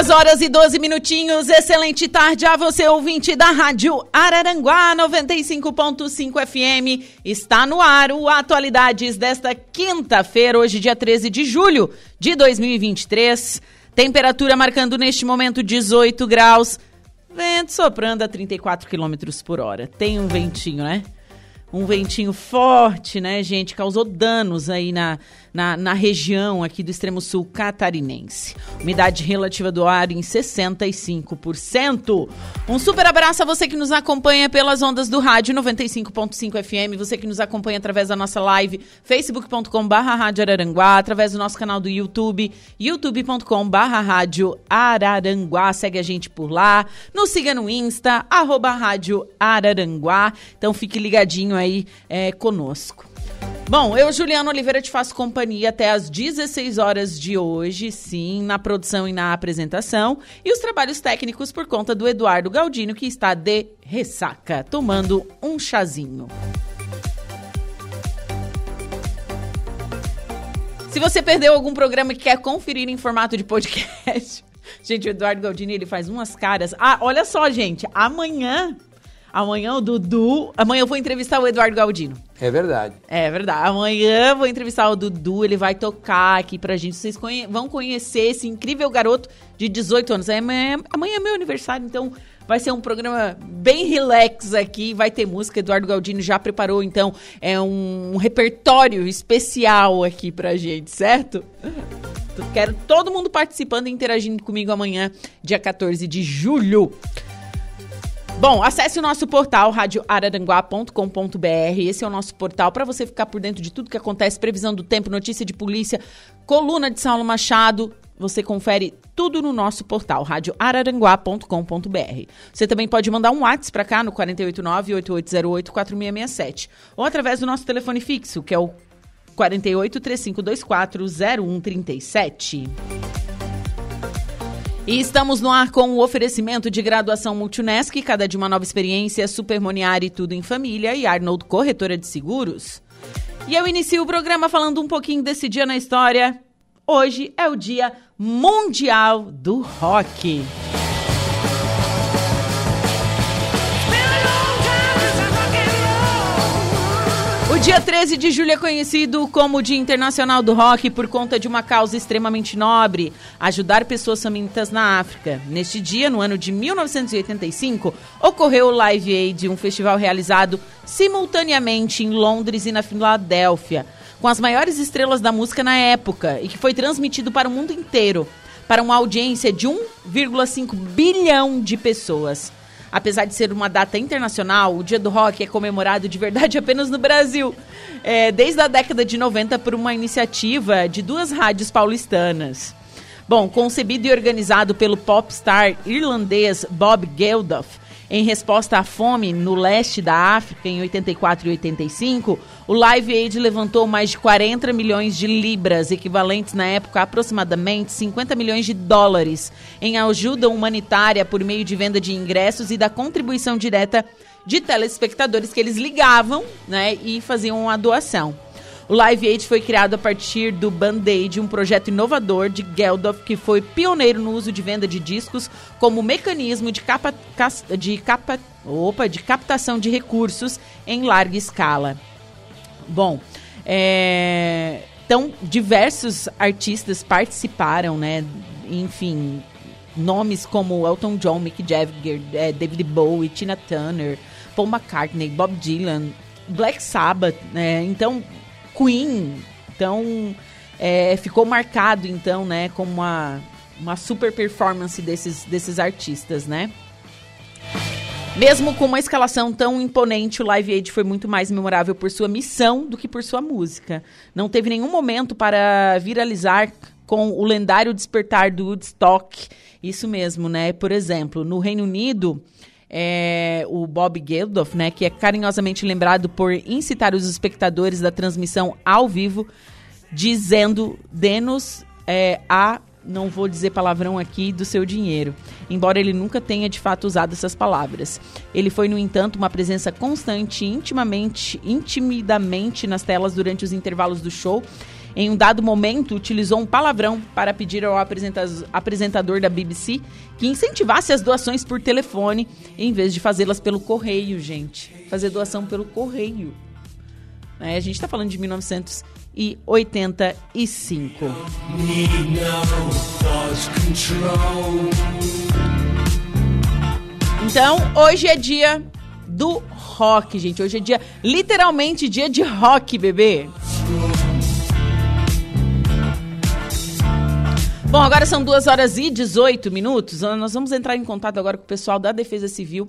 Duas horas e 12 minutinhos. Excelente tarde a você, ouvinte da Rádio Araranguá 95.5 FM. Está no ar o Atualidades desta quinta-feira, hoje, dia 13 de julho de 2023. Temperatura marcando neste momento 18 graus. Vento soprando a 34 quilômetros por hora. Tem um ventinho, né? Um ventinho forte, né, gente? Causou danos aí na na, na região aqui do extremo sul catarinense. Umidade relativa do ar em 65%. Um super abraço a você que nos acompanha pelas ondas do rádio 95.5 FM, você que nos acompanha através da nossa live facebook.com.br rádio Araranguá, através do nosso canal do YouTube, youtube.com.br rádio Araranguá. Segue a gente por lá. Nos siga no Insta, arroba rádio Araranguá. Então fique ligadinho aí é, conosco. Bom, eu, Juliana Oliveira, te faço companhia até às 16 horas de hoje, sim, na produção e na apresentação. E os trabalhos técnicos por conta do Eduardo Galdino, que está de ressaca, tomando um chazinho. Se você perdeu algum programa que quer conferir em formato de podcast, gente, o Eduardo Galdini ele faz umas caras. Ah, olha só, gente, amanhã Amanhã o Dudu. Amanhã eu vou entrevistar o Eduardo Galdino. É verdade. É verdade. Amanhã eu vou entrevistar o Dudu, ele vai tocar aqui pra gente. Vocês conhe vão conhecer esse incrível garoto de 18 anos. Amanhã, amanhã é meu aniversário, então vai ser um programa bem relax aqui. Vai ter música. Eduardo Galdino já preparou, então, é um, um repertório especial aqui pra gente, certo? Quero todo mundo participando e interagindo comigo amanhã, dia 14 de julho. Bom, acesse o nosso portal radioararanguá.com.br. Esse é o nosso portal para você ficar por dentro de tudo que acontece, previsão do tempo, notícia de polícia, coluna de Saulo Machado. Você confere tudo no nosso portal radioararanguá.com.br. Você também pode mandar um WhatsApp para cá no 489-8808-4667 ou através do nosso telefone fixo, que é o 48 3524 0137. E estamos no ar com o oferecimento de graduação Multunesc, cada de uma nova experiência, Supermoniar e tudo em família e Arnold Corretora de Seguros. E eu inicio o programa falando um pouquinho desse dia na história. Hoje é o Dia Mundial do Rock. Dia 13 de julho é conhecido como Dia Internacional do Rock por conta de uma causa extremamente nobre, ajudar pessoas famintas na África. Neste dia, no ano de 1985, ocorreu o Live Aid, um festival realizado simultaneamente em Londres e na Filadélfia, com as maiores estrelas da música na época e que foi transmitido para o mundo inteiro, para uma audiência de 1,5 bilhão de pessoas. Apesar de ser uma data internacional, o Dia do Rock é comemorado de verdade apenas no Brasil, é, desde a década de 90 por uma iniciativa de duas rádios paulistanas. Bom, concebido e organizado pelo popstar irlandês Bob Geldof, em resposta à fome no leste da África em 84 e 85, o Live Aid levantou mais de 40 milhões de libras, equivalentes na época a aproximadamente 50 milhões de dólares, em ajuda humanitária por meio de venda de ingressos e da contribuição direta de telespectadores que eles ligavam né, e faziam a doação. O Live Aid foi criado a partir do Band-Aid, um projeto inovador de Geldof que foi pioneiro no uso de venda de discos como mecanismo de, capa, de, capa, opa, de captação de recursos em larga escala. Bom, é, então diversos artistas participaram, né? Enfim, nomes como Elton John, Mick Jagger, é, David Bowie, Tina Turner, Paul McCartney, Bob Dylan, Black Sabbath, né? Então Queen. Então, é, ficou marcado, então, né, como uma, uma super performance desses, desses artistas, né? Mesmo com uma escalação tão imponente, o Live Aid foi muito mais memorável por sua missão do que por sua música. Não teve nenhum momento para viralizar com o lendário despertar do Woodstock. Isso mesmo, né? Por exemplo, no Reino Unido, é, o Bob Geldof, né, que é carinhosamente lembrado por incitar os espectadores da transmissão ao vivo, dizendo: denos é, a não vou dizer palavrão aqui, do seu dinheiro, embora ele nunca tenha de fato usado essas palavras. Ele foi, no entanto, uma presença constante, intimamente, intimidamente nas telas durante os intervalos do show em um dado momento, utilizou um palavrão para pedir ao apresentador da BBC que incentivasse as doações por telefone em vez de fazê-las pelo correio, gente. Fazer doação pelo correio. É, a gente está falando de 1985. Então, hoje é dia do rock, gente. Hoje é dia, literalmente, dia de rock, bebê. Bom, agora são 2 horas e 18 minutos. Nós vamos entrar em contato agora com o pessoal da Defesa Civil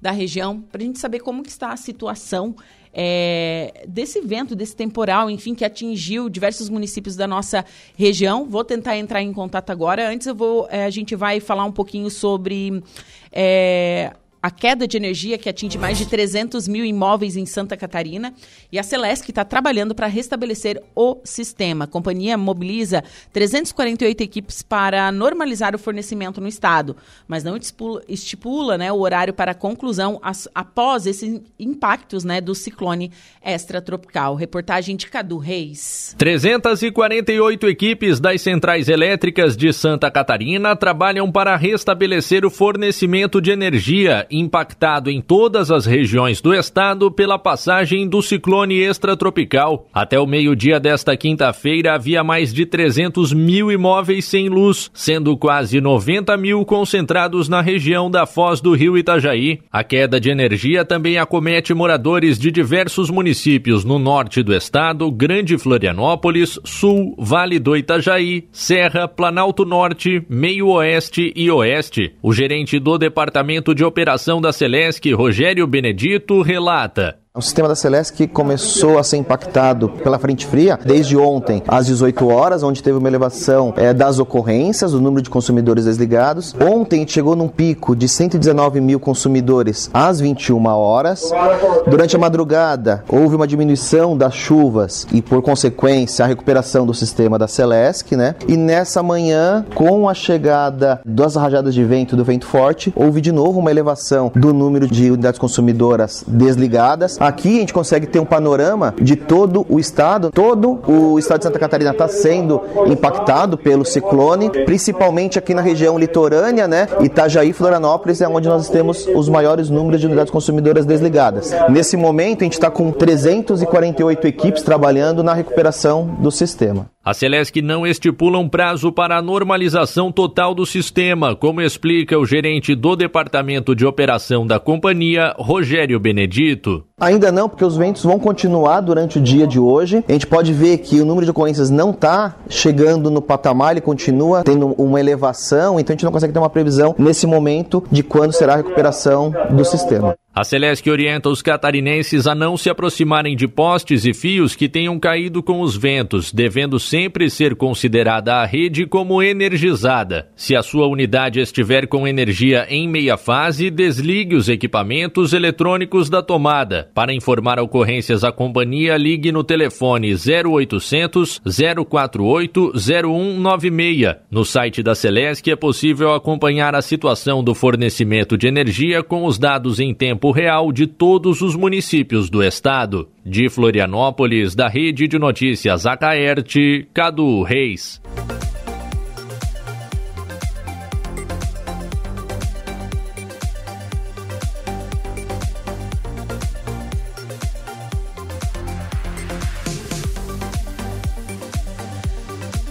da região para a gente saber como que está a situação é, desse vento, desse temporal, enfim, que atingiu diversos municípios da nossa região. Vou tentar entrar em contato agora. Antes eu vou, é, a gente vai falar um pouquinho sobre é, a queda de energia que atinge mais de 300 mil imóveis em Santa Catarina e a Celesc está trabalhando para restabelecer o sistema. A companhia mobiliza 348 equipes para normalizar o fornecimento no estado, mas não estipula, estipula né, o horário para a conclusão as, após esses impactos né, do ciclone extratropical. Reportagem de Cadu Reis. 348 equipes das centrais elétricas de Santa Catarina trabalham para restabelecer o fornecimento de energia impactado em todas as regiões do estado pela passagem do ciclone extratropical. Até o meio-dia desta quinta-feira havia mais de 300 mil imóveis sem luz, sendo quase 90 mil concentrados na região da Foz do Rio Itajaí. A queda de energia também acomete moradores de diversos municípios no norte do estado, Grande Florianópolis, Sul, Vale do Itajaí, Serra, Planalto Norte, Meio Oeste e Oeste. O gerente do Departamento de Operação da Celesc, Rogério Benedito, relata. O sistema da Celesc começou a ser impactado pela frente fria desde ontem às 18 horas, onde teve uma elevação é, das ocorrências, do número de consumidores desligados. Ontem chegou num pico de 119 mil consumidores às 21 horas. Durante a madrugada houve uma diminuição das chuvas e, por consequência, a recuperação do sistema da Celesc, né? E nessa manhã, com a chegada das rajadas de vento do vento forte, houve de novo uma elevação do número de unidades consumidoras desligadas Aqui a gente consegue ter um panorama de todo o estado. Todo o estado de Santa Catarina está sendo impactado pelo ciclone, principalmente aqui na região litorânea, né? Itajaí, Florianópolis é onde nós temos os maiores números de unidades consumidoras desligadas. Nesse momento, a gente está com 348 equipes trabalhando na recuperação do sistema. A Celesc não estipula um prazo para a normalização total do sistema, como explica o gerente do Departamento de Operação da companhia, Rogério Benedito. Ainda não, porque os ventos vão continuar durante o dia de hoje. A gente pode ver que o número de ocorrências não está chegando no patamar, ele continua tendo uma elevação, então a gente não consegue ter uma previsão nesse momento de quando será a recuperação do sistema. A Celesc orienta os catarinenses a não se aproximarem de postes e fios que tenham caído com os ventos, devendo sempre ser considerada a rede como energizada. Se a sua unidade estiver com energia em meia fase, desligue os equipamentos eletrônicos da tomada. Para informar ocorrências à companhia, ligue no telefone 0800 048 0196. No site da Celesc é possível acompanhar a situação do fornecimento de energia com os dados em tempo tempo real de todos os municípios do estado. De Florianópolis, da Rede de Notícias Acaerte, Cadu Reis.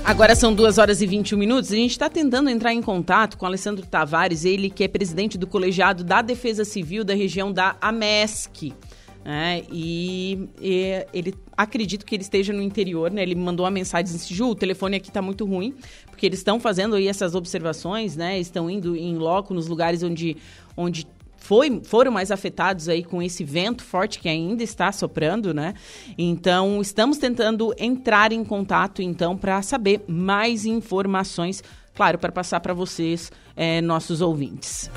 Agora são 2 horas e 21 minutos. A gente está tentando entrar em contato com Alessandro Tavares, ele que é presidente do colegiado da Defesa Civil da região da AMESC. Né? E, e, ele acredito que ele esteja no interior, né? Ele mandou uma mensagem disse, Ju, o telefone aqui está muito ruim, porque eles estão fazendo aí essas observações, né? Estão indo em loco nos lugares onde, onde foi, foram mais afetados aí com esse vento forte que ainda está soprando, né? Então, estamos tentando entrar em contato, então, para saber mais informações, claro, para passar para vocês, é, nossos ouvintes.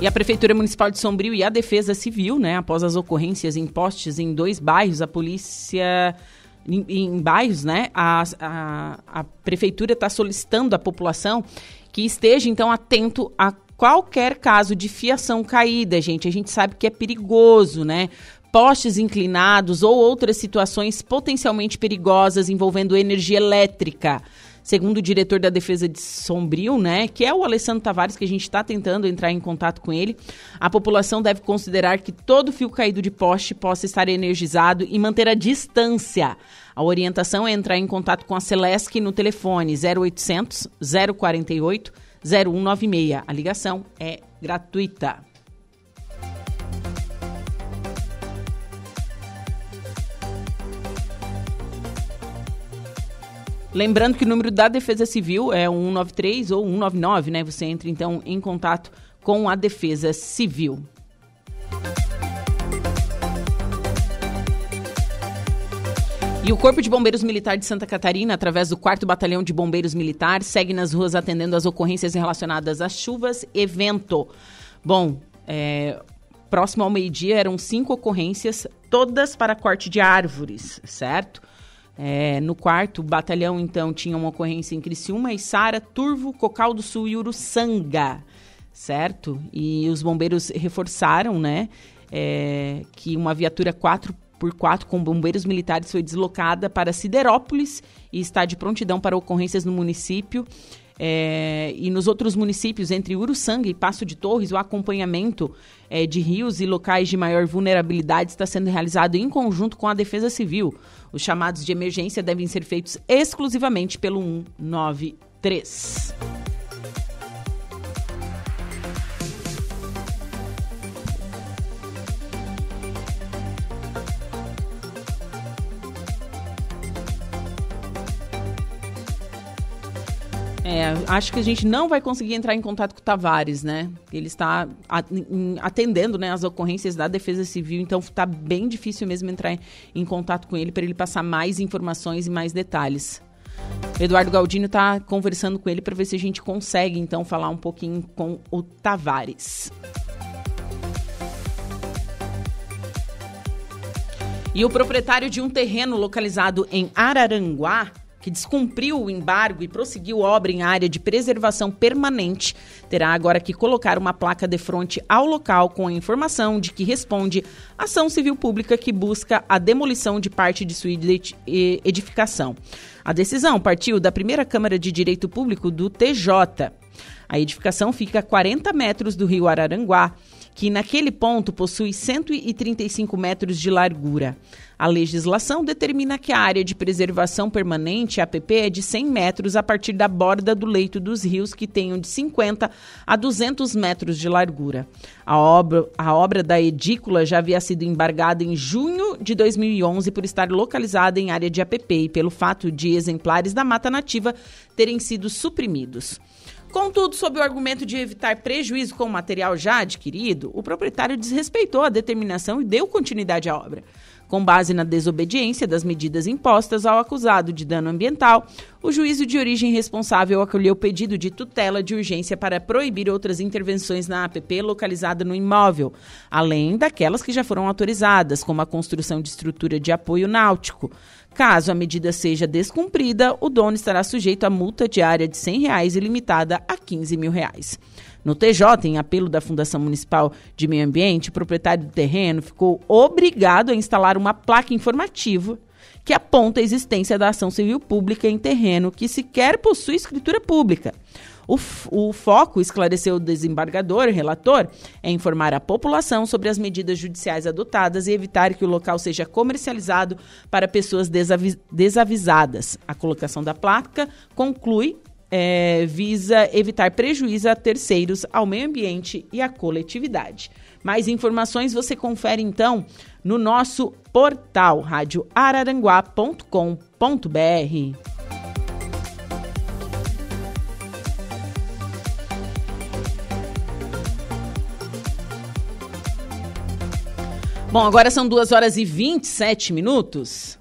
E a Prefeitura Municipal de Sombrio e a Defesa Civil, né, após as ocorrências em postes em dois bairros, a polícia em, em bairros, né, a, a, a prefeitura está solicitando à população que esteja, então, atento a qualquer caso de fiação caída, gente. A gente sabe que é perigoso, né? Postes inclinados ou outras situações potencialmente perigosas envolvendo energia elétrica segundo o diretor da Defesa de Sombrio, né, que é o Alessandro Tavares, que a gente está tentando entrar em contato com ele, a população deve considerar que todo fio caído de poste possa estar energizado e manter a distância. A orientação é entrar em contato com a Celesc no telefone 0800 048 0196. A ligação é gratuita. Lembrando que o número da Defesa Civil é 193 ou 199, né? Você entra então em contato com a Defesa Civil. E o Corpo de Bombeiros Militar de Santa Catarina, através do 4 Batalhão de Bombeiros Militares, segue nas ruas atendendo as ocorrências relacionadas às chuvas e vento. Bom, é, próximo ao meio-dia eram cinco ocorrências, todas para corte de árvores, certo? É, no quarto batalhão, então, tinha uma ocorrência em Criciúma, Sara, Turvo, Cocal do Sul e Uruçanga, certo? E os bombeiros reforçaram, né, é, que uma viatura 4x4 com bombeiros militares foi deslocada para Siderópolis e está de prontidão para ocorrências no município. É, e nos outros municípios, entre Uruçanga e Passo de Torres, o acompanhamento é, de rios e locais de maior vulnerabilidade está sendo realizado em conjunto com a Defesa Civil. Os chamados de emergência devem ser feitos exclusivamente pelo 193. É, acho que a gente não vai conseguir entrar em contato com o Tavares, né? Ele está atendendo né, as ocorrências da Defesa Civil, então está bem difícil mesmo entrar em contato com ele para ele passar mais informações e mais detalhes. Eduardo Galdino está conversando com ele para ver se a gente consegue então falar um pouquinho com o Tavares. E o proprietário de um terreno localizado em Araranguá que descumpriu o embargo e prosseguiu obra em área de preservação permanente, terá agora que colocar uma placa de frente ao local com a informação de que responde ação civil pública que busca a demolição de parte de sua edificação. A decisão partiu da primeira Câmara de Direito Público do TJ. A edificação fica a 40 metros do rio Araranguá que naquele ponto possui 135 metros de largura. A legislação determina que a área de preservação permanente, APP, é de 100 metros a partir da borda do leito dos rios, que tenham de 50 a 200 metros de largura. A obra, a obra da edícula já havia sido embargada em junho de 2011 por estar localizada em área de APP e pelo fato de exemplares da mata nativa terem sido suprimidos. Contudo, sob o argumento de evitar prejuízo com o material já adquirido, o proprietário desrespeitou a determinação e deu continuidade à obra. Com base na desobediência das medidas impostas ao acusado de dano ambiental, o juízo de origem responsável acolheu o pedido de tutela de urgência para proibir outras intervenções na APP localizada no imóvel, além daquelas que já foram autorizadas, como a construção de estrutura de apoio náutico. Caso a medida seja descumprida, o dono estará sujeito a multa diária de 100 reais e limitada a 15 mil reais. No TJ, em apelo da Fundação Municipal de Meio Ambiente, o proprietário do terreno ficou obrigado a instalar uma placa informativa que aponta a existência da ação civil pública em terreno que sequer possui escritura pública. O, o, foco, esclareceu o desembargador relator, é informar a população sobre as medidas judiciais adotadas e evitar que o local seja comercializado para pessoas desavi desavisadas. A colocação da placa conclui é, visa evitar prejuízo a terceiros, ao meio ambiente e à coletividade. Mais informações você confere então no nosso portal radioararanguá.com.br. Bom, agora são 2 horas e 27 minutos.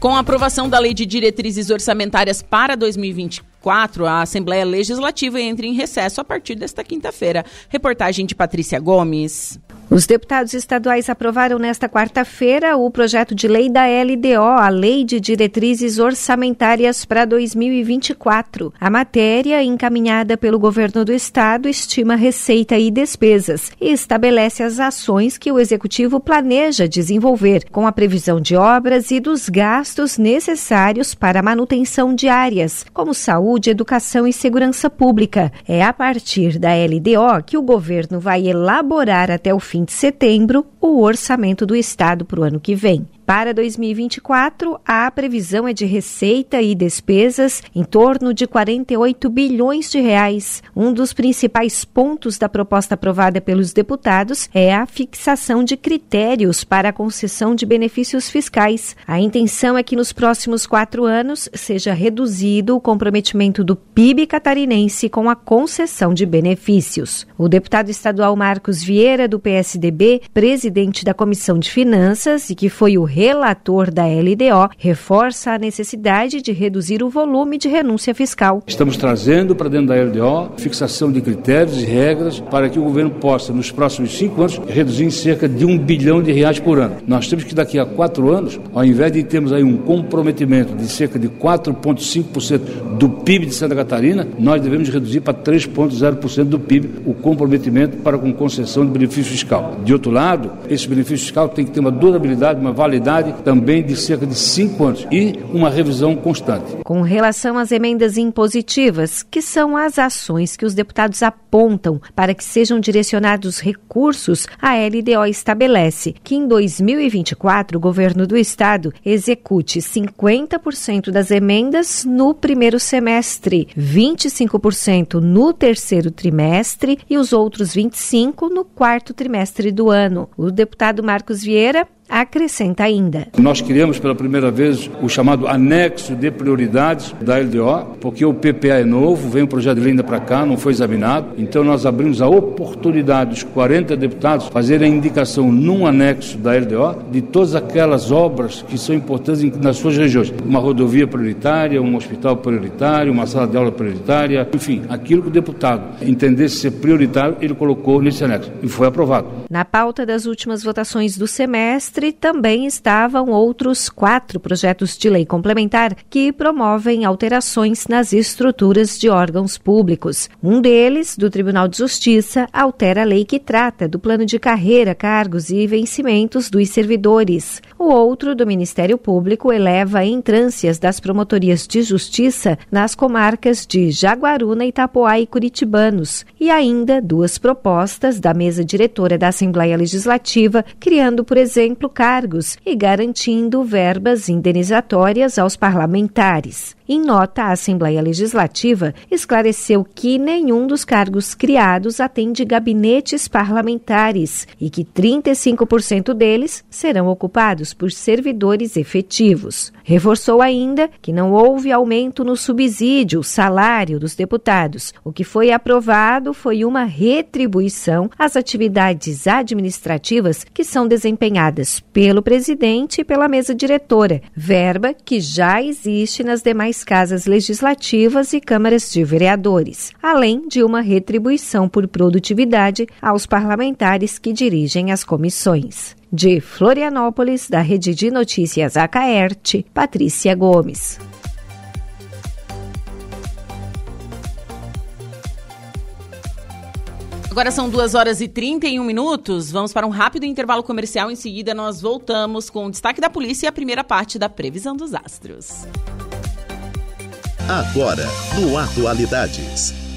Com a aprovação da Lei de Diretrizes Orçamentárias para 2024, a Assembleia Legislativa entra em recesso a partir desta quinta-feira. Reportagem de Patrícia Gomes. Os deputados estaduais aprovaram nesta quarta-feira o projeto de lei da LDO, a Lei de Diretrizes Orçamentárias para 2024. A matéria, encaminhada pelo governo do estado, estima receita e despesas e estabelece as ações que o executivo planeja desenvolver, com a previsão de obras e dos gastos necessários para a manutenção de áreas, como saúde, educação e segurança pública. É a partir da LDO que o governo vai elaborar até o fim fim de setembro o orçamento do Estado para o ano que vem. Para 2024, a previsão é de receita e despesas em torno de 48 bilhões de reais. Um dos principais pontos da proposta aprovada pelos deputados é a fixação de critérios para a concessão de benefícios fiscais. A intenção é que nos próximos quatro anos seja reduzido o comprometimento do PIB catarinense com a concessão de benefícios. O deputado estadual Marcos Vieira, do PSDB, presidente da Comissão de Finanças e que foi o relator da LDO, reforça a necessidade de reduzir o volume de renúncia fiscal. Estamos trazendo para dentro da LDO fixação de critérios e regras para que o governo possa, nos próximos cinco anos, reduzir em cerca de um bilhão de reais por ano. Nós temos que daqui a quatro anos, ao invés de termos aí um comprometimento de cerca de 4,5% do PIB de Santa Catarina, nós devemos reduzir para 3,0% do PIB o comprometimento para com concessão de benefício fiscal. De outro lado, esse benefício fiscal tem que ter uma durabilidade, uma validade também de cerca de cinco anos e uma revisão constante. Com relação às emendas impositivas, que são as ações que os deputados apontam para que sejam direcionados recursos, a LDO estabelece que em 2024 o governo do estado execute 50% das emendas no primeiro semestre, 25% no terceiro trimestre e os outros 25% no quarto trimestre do ano. O deputado Marcos Vieira acrescenta ainda. Nós criamos pela primeira vez o chamado anexo de prioridades da LDO, porque o PPA é novo, vem o projeto de lei ainda para cá, não foi examinado. Então nós abrimos a oportunidade dos 40 deputados fazerem a indicação num anexo da LDO de todas aquelas obras que são importantes nas suas regiões. Uma rodovia prioritária, um hospital prioritário, uma sala de aula prioritária, enfim, aquilo que o deputado entendesse ser prioritário, ele colocou nesse anexo e foi aprovado. Na pauta das últimas votações do semestre, semestre também estavam outros quatro projetos de lei complementar que promovem alterações nas estruturas de órgãos públicos. Um deles, do Tribunal de Justiça, altera a lei que trata do plano de carreira, cargos e vencimentos dos servidores. O outro, do Ministério Público, eleva entrâncias das promotorias de justiça nas comarcas de Jaguaruna, Itapoá e Curitibanos. E ainda duas propostas da mesa diretora da Assembleia Legislativa, criando, por exemplo, cargos e garantindo verbas indenizatórias aos parlamentares. Em nota, a Assembleia Legislativa esclareceu que nenhum dos cargos criados atende gabinetes parlamentares e que 35% deles serão ocupados por servidores efetivos. Reforçou ainda que não houve aumento no subsídio, salário dos deputados. O que foi aprovado foi uma retribuição às atividades administrativas que são desempenhadas pelo presidente e pela mesa diretora, verba que já existe nas demais casas legislativas e câmaras de vereadores, além de uma retribuição por produtividade aos parlamentares que dirigem as comissões. De Florianópolis, da Rede de Notícias Acaerte, Patrícia Gomes. Agora são 2 horas e 31 minutos. Vamos para um rápido intervalo comercial. Em seguida, nós voltamos com o destaque da polícia e a primeira parte da previsão dos astros. Agora, no Atualidades.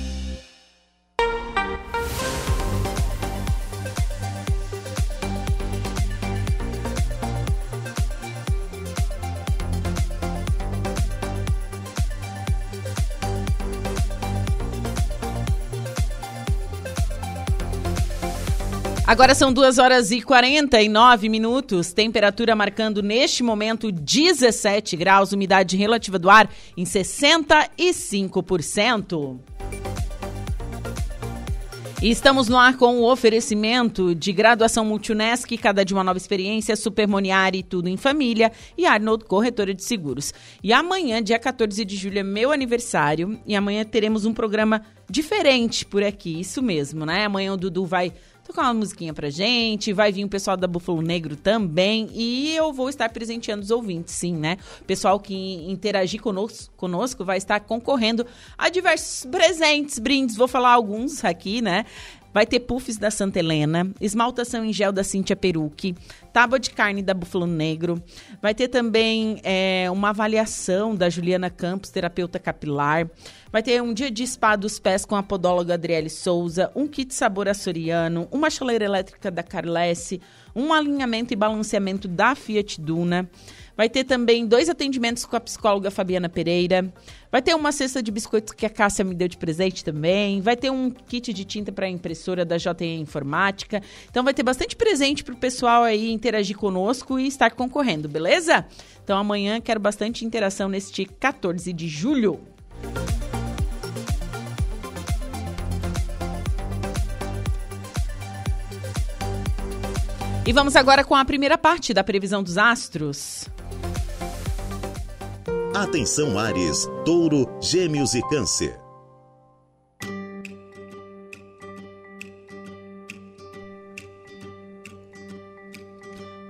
Agora são 2 horas e 49 minutos, temperatura marcando neste momento 17 graus, umidade relativa do ar em 65%. E estamos no ar com o oferecimento de graduação Multunesc, cada de uma nova experiência, Supermoniari, tudo em família e Arnold Corretora de Seguros. E amanhã, dia 14 de julho, é meu aniversário e amanhã teremos um programa diferente por aqui, isso mesmo, né? Amanhã o Dudu vai tocar uma musiquinha pra gente, vai vir o pessoal da Búfalo Negro também e eu vou estar presenteando os ouvintes, sim, né? O pessoal que interagir conosco, conosco vai estar concorrendo a diversos presentes, brindes, vou falar alguns aqui, né? Vai ter puffs da Santa Helena, esmaltação em gel da Cíntia Peruque, tábua de carne da Búfalo Negro. Vai ter também é, uma avaliação da Juliana Campos, terapeuta capilar. Vai ter um dia de spa dos pés com a podóloga Adriele Souza, um kit sabor açoriano, uma chaleira elétrica da Carlesse, um alinhamento e balanceamento da Fiat Duna. Vai ter também dois atendimentos com a psicóloga Fabiana Pereira. Vai ter uma cesta de biscoitos que a Cássia me deu de presente também. Vai ter um kit de tinta para impressora da JE Informática. Então vai ter bastante presente para o pessoal aí interagir conosco e estar concorrendo, beleza? Então amanhã quero bastante interação neste 14 de julho. E vamos agora com a primeira parte da previsão dos astros. Atenção Ares, Touro, Gêmeos e Câncer.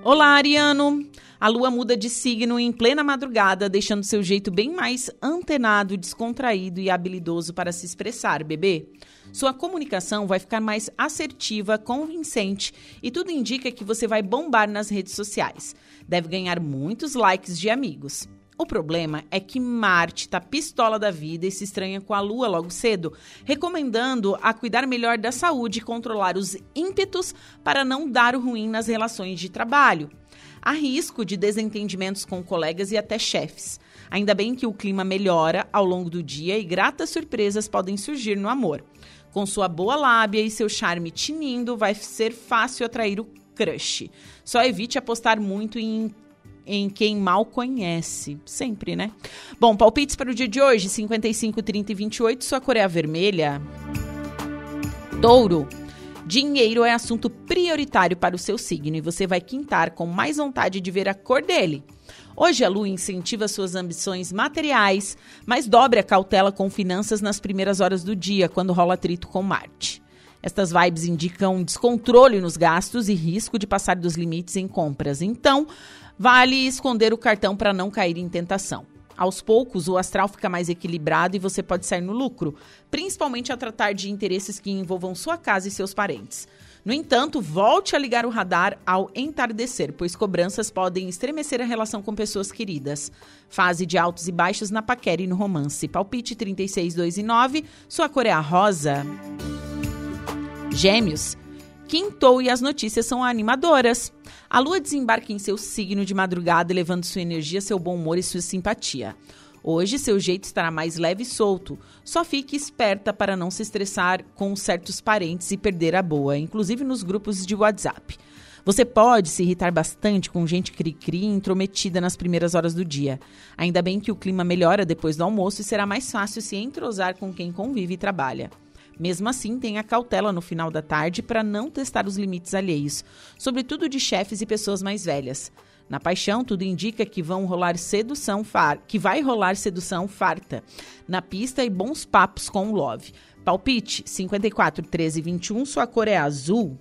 Olá, Ariano. A lua muda de signo em plena madrugada, deixando seu jeito bem mais antenado, descontraído e habilidoso para se expressar, bebê. Sua comunicação vai ficar mais assertiva, convincente e tudo indica que você vai bombar nas redes sociais. Deve ganhar muitos likes de amigos. O problema é que Marte está pistola da vida e se estranha com a Lua logo cedo, recomendando a cuidar melhor da saúde e controlar os ímpetos para não dar o ruim nas relações de trabalho. Há risco de desentendimentos com colegas e até chefes. Ainda bem que o clima melhora ao longo do dia e gratas surpresas podem surgir no amor. Com sua boa lábia e seu charme tinindo, vai ser fácil atrair o crush. Só evite apostar muito em em quem mal conhece. Sempre, né? Bom, palpites para o dia de hoje: 55, 30 e 28. Sua cor é vermelha. Touro. Dinheiro é assunto prioritário para o seu signo e você vai quintar com mais vontade de ver a cor dele. Hoje a lua incentiva suas ambições materiais, mas dobre a cautela com finanças nas primeiras horas do dia, quando rola atrito com Marte. Estas vibes indicam descontrole nos gastos e risco de passar dos limites em compras. Então, vale esconder o cartão para não cair em tentação. Aos poucos, o astral fica mais equilibrado e você pode sair no lucro, principalmente a tratar de interesses que envolvam sua casa e seus parentes. No entanto, volte a ligar o radar ao entardecer, pois cobranças podem estremecer a relação com pessoas queridas. Fase de altos e baixos na paquera e no romance. Palpite 36, 2 e 9. Sua cor é a rosa. Gêmeos. Quintou e as notícias são animadoras. A lua desembarca em seu signo de madrugada, elevando sua energia, seu bom humor e sua simpatia. Hoje, seu jeito estará mais leve e solto. Só fique esperta para não se estressar com certos parentes e perder a boa, inclusive nos grupos de WhatsApp. Você pode se irritar bastante com gente cri-cri intrometida nas primeiras horas do dia. Ainda bem que o clima melhora depois do almoço e será mais fácil se entrosar com quem convive e trabalha. Mesmo assim, tenha cautela no final da tarde para não testar os limites alheios, sobretudo de chefes e pessoas mais velhas. Na paixão, tudo indica que vão rolar sedução far, que vai rolar sedução farta na pista e bons papos com o Love. Palpite 54 13 21, sua cor é azul.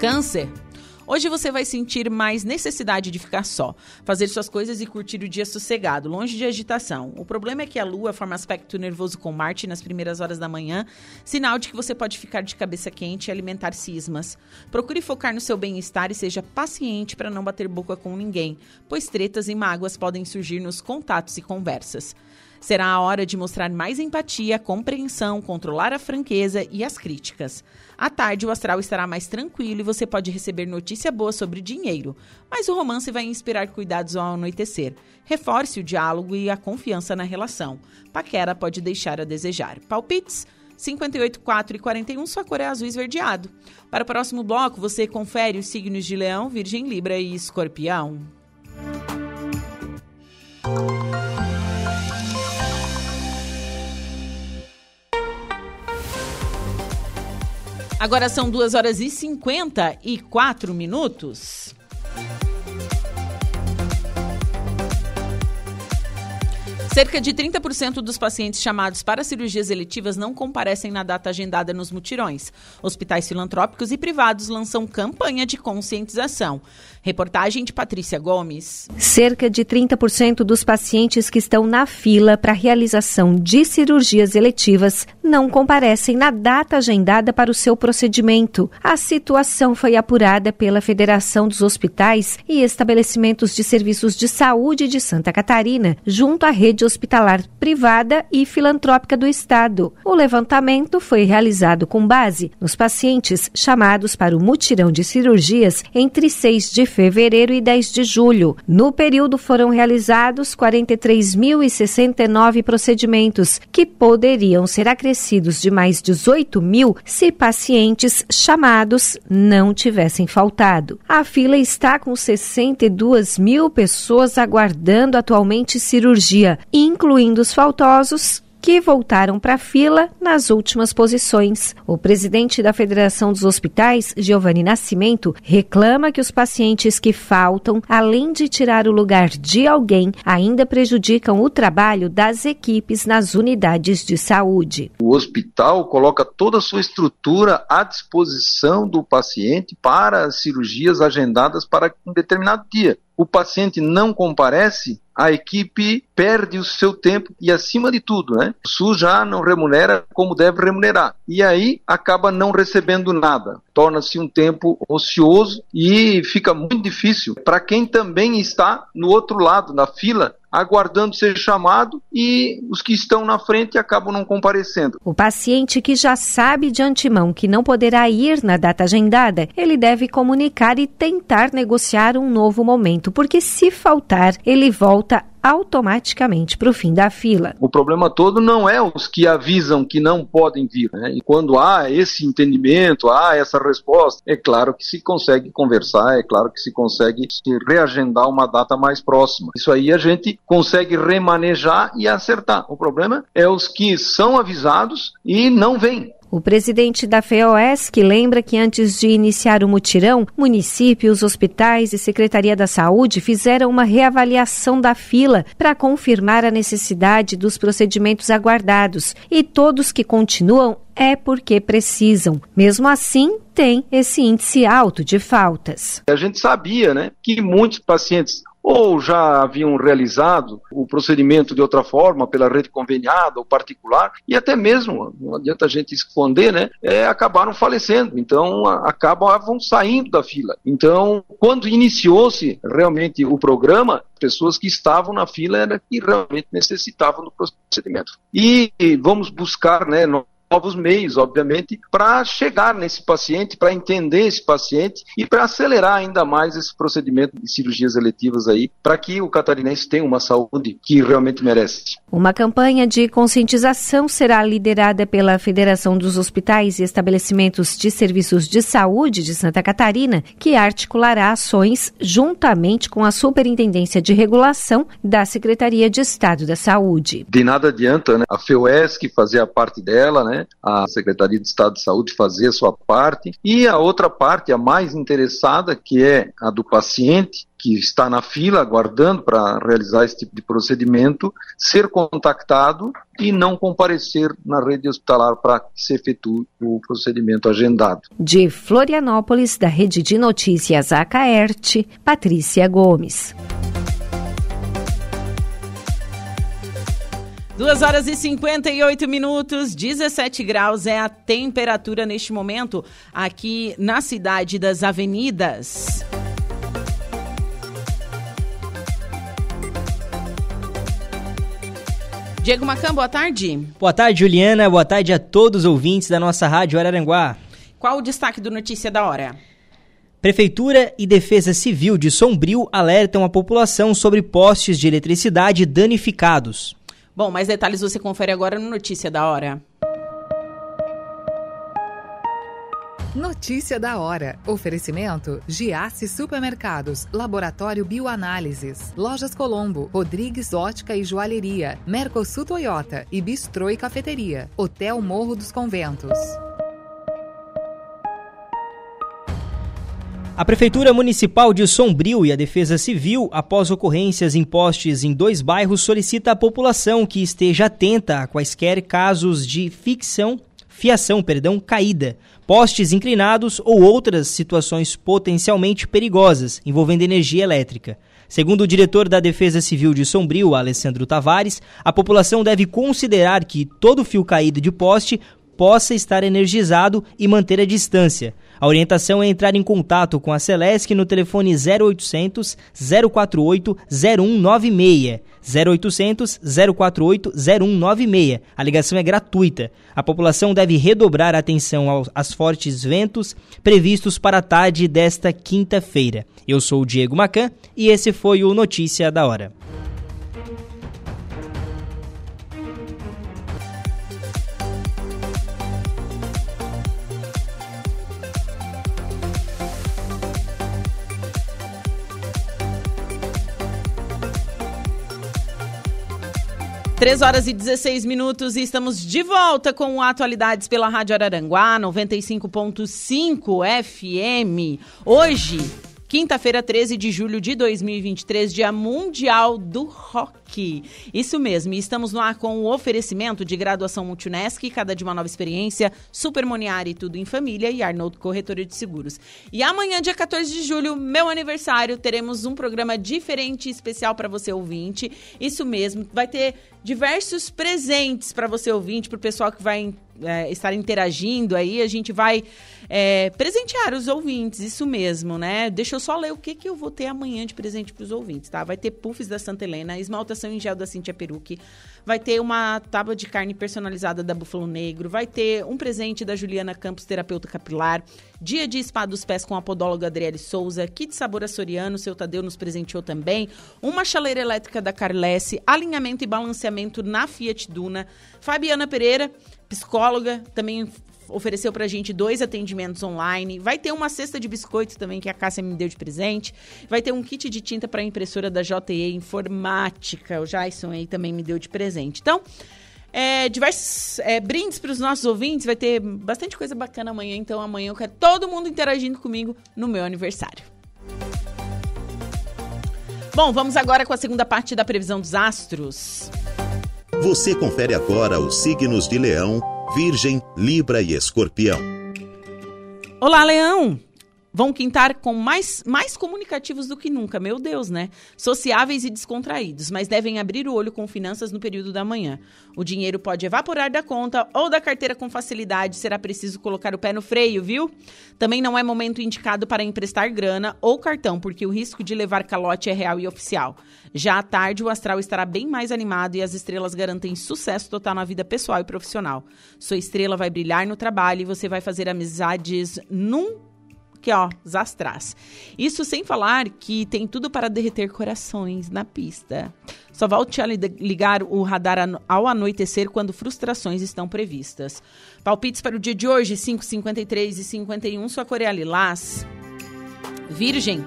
Câncer. Hoje você vai sentir mais necessidade de ficar só, fazer suas coisas e curtir o dia sossegado, longe de agitação. O problema é que a Lua forma aspecto nervoso com Marte nas primeiras horas da manhã, sinal de que você pode ficar de cabeça quente e alimentar cismas. Procure focar no seu bem-estar e seja paciente para não bater boca com ninguém, pois tretas e mágoas podem surgir nos contatos e conversas. Será a hora de mostrar mais empatia, compreensão, controlar a franqueza e as críticas. À tarde, o astral estará mais tranquilo e você pode receber notícia boa sobre dinheiro, mas o romance vai inspirar cuidados ao anoitecer. Reforce o diálogo e a confiança na relação. Paquera pode deixar a desejar. Palpites? 58, 4 e 41, sua cor é azul esverdeado. Para o próximo bloco, você confere os signos de Leão, Virgem, Libra e Escorpião. Agora são 2 horas e 54 minutos. Cerca de 30% dos pacientes chamados para cirurgias eletivas não comparecem na data agendada nos mutirões. Hospitais filantrópicos e privados lançam campanha de conscientização. Reportagem de Patrícia Gomes. Cerca de 30% dos pacientes que estão na fila para realização de cirurgias eletivas não comparecem na data agendada para o seu procedimento. A situação foi apurada pela Federação dos Hospitais e Estabelecimentos de Serviços de Saúde de Santa Catarina, junto à rede hospitalar privada e filantrópica do Estado. O levantamento foi realizado com base nos pacientes chamados para o mutirão de cirurgias entre 6 de fevereiro e 10 de julho. No período foram realizados 43.069 procedimentos, que poderiam ser acrescidos de mais 18 mil se pacientes chamados não tivessem faltado. A fila está com 62 mil pessoas aguardando atualmente cirurgia, incluindo os faltosos que voltaram para a fila nas últimas posições. O presidente da Federação dos Hospitais, Giovanni Nascimento, reclama que os pacientes que faltam, além de tirar o lugar de alguém, ainda prejudicam o trabalho das equipes nas unidades de saúde. O hospital coloca toda a sua estrutura à disposição do paciente para cirurgias agendadas para um determinado dia o paciente não comparece, a equipe perde o seu tempo e, acima de tudo, né, o SUS já não remunera como deve remunerar. E aí acaba não recebendo nada. Torna-se um tempo ocioso e fica muito difícil para quem também está no outro lado, na fila, aguardando ser chamado e os que estão na frente acabam não comparecendo. O paciente que já sabe de antemão que não poderá ir na data agendada, ele deve comunicar e tentar negociar um novo momento, porque se faltar, ele volta automaticamente para o fim da fila. O problema todo não é os que avisam que não podem vir. Né? E quando há esse entendimento, há essa resposta, é claro que se consegue conversar, é claro que se consegue se reagendar uma data mais próxima. Isso aí a gente consegue remanejar e acertar. O problema é os que são avisados e não vêm. O presidente da FEOESC lembra que antes de iniciar o mutirão, municípios, hospitais e Secretaria da Saúde fizeram uma reavaliação da fila para confirmar a necessidade dos procedimentos aguardados e todos que continuam é porque precisam. Mesmo assim, tem esse índice alto de faltas. A gente sabia, né, que muitos pacientes ou já haviam realizado o procedimento de outra forma, pela rede conveniada ou particular, e até mesmo, não adianta a gente esconder, né, é, acabaram falecendo, então acabavam saindo da fila. Então, quando iniciou-se realmente o programa, pessoas que estavam na fila era que realmente necessitavam do procedimento. E vamos buscar, né, novos meios, obviamente, para chegar nesse paciente, para entender esse paciente e para acelerar ainda mais esse procedimento de cirurgias eletivas aí, para que o catarinense tenha uma saúde que realmente merece. Uma campanha de conscientização será liderada pela Federação dos Hospitais e Estabelecimentos de Serviços de Saúde de Santa Catarina, que articulará ações juntamente com a Superintendência de Regulação da Secretaria de Estado da Saúde. De nada adianta né, a FEUESC fazer a parte dela, né? Né? A Secretaria de Estado de Saúde fazer a sua parte e a outra parte, a mais interessada, que é a do paciente, que está na fila aguardando para realizar esse tipo de procedimento, ser contactado e não comparecer na rede hospitalar para que se efetue o procedimento agendado. De Florianópolis, da Rede de Notícias Acaerte, Patrícia Gomes. 2 horas e 58 minutos, 17 graus é a temperatura neste momento aqui na cidade das avenidas. Diego Macan, boa tarde. Boa tarde, Juliana. Boa tarde a todos os ouvintes da nossa rádio Araranguá. Qual o destaque do Notícia da Hora? Prefeitura e Defesa Civil de Sombrio alertam a população sobre postes de eletricidade danificados. Bom, mais detalhes você confere agora no Notícia da Hora. Notícia da hora. Oferecimento: Giasse Supermercados, Laboratório Bioanálises, Lojas Colombo, Rodrigues Ótica e Joalheria, Mercosul Toyota e Bistrô e Cafeteria, Hotel Morro dos Conventos. A Prefeitura Municipal de Sombrio e a Defesa Civil, após ocorrências em postes em dois bairros, solicita à população que esteja atenta a quaisquer casos de ficção, fiação, perdão, caída, postes inclinados ou outras situações potencialmente perigosas envolvendo energia elétrica. Segundo o diretor da Defesa Civil de Sombrio, Alessandro Tavares, a população deve considerar que todo fio caído de poste possa estar energizado e manter a distância. A orientação é entrar em contato com a Celesc no telefone 0800 048 0196. 0800 048 0196. A ligação é gratuita. A população deve redobrar a atenção aos, aos fortes ventos previstos para a tarde desta quinta-feira. Eu sou o Diego Macan e esse foi o Notícia da Hora. 3 horas e 16 minutos e estamos de volta com Atualidades pela Rádio Araranguá 95.5 FM. Hoje, Quinta-feira, 13 de julho de 2023, Dia Mundial do Rock. Isso mesmo, e estamos no ar com o oferecimento de graduação Multunesc, cada de uma nova experiência, Supermoniari Tudo em Família e Arnold Corretora de Seguros. E amanhã, dia 14 de julho, meu aniversário, teremos um programa diferente e especial para você ouvinte. Isso mesmo, vai ter diversos presentes para você ouvinte, para o pessoal que vai é, estar interagindo aí, a gente vai é, presentear os ouvintes, isso mesmo, né? Deixa eu só ler o que, que eu vou ter amanhã de presente para os ouvintes, tá? Vai ter puffs da Santa Helena, esmaltação em gel da Cintia Peruque, vai ter uma tábua de carne personalizada da Búfalo Negro, vai ter um presente da Juliana Campos, terapeuta capilar, dia de spa dos pés com a podóloga Adriele Souza, kit sabor açoriano, seu Tadeu nos presenteou também, uma chaleira elétrica da Carlesse, alinhamento e balanceamento na Fiat Duna, Fabiana Pereira, psicóloga, também ofereceu pra gente dois atendimentos online. Vai ter uma cesta de biscoitos também que a Cássia me deu de presente. Vai ter um kit de tinta para impressora da JE Informática. O Jason aí também me deu de presente. Então, é, diversos é, brindes para os nossos ouvintes. Vai ter bastante coisa bacana amanhã. Então, amanhã eu quero todo mundo interagindo comigo no meu aniversário. Bom, vamos agora com a segunda parte da previsão dos astros. Você confere agora os signos de Leão, Virgem, Libra e Escorpião. Olá, Leão! Vão quintar com mais, mais comunicativos do que nunca, meu Deus, né? Sociáveis e descontraídos, mas devem abrir o olho com finanças no período da manhã. O dinheiro pode evaporar da conta ou da carteira com facilidade, será preciso colocar o pé no freio, viu? Também não é momento indicado para emprestar grana ou cartão, porque o risco de levar calote é real e oficial. Já à tarde, o astral estará bem mais animado e as estrelas garantem sucesso total na vida pessoal e profissional. Sua estrela vai brilhar no trabalho e você vai fazer amizades num que ó, zastras. Isso sem falar que tem tudo para derreter corações na pista. Só volte a ligar o radar ao anoitecer quando frustrações estão previstas. Palpites para o dia de hoje, 5, 53 e 51, sua Coreia Lilás. Virgem.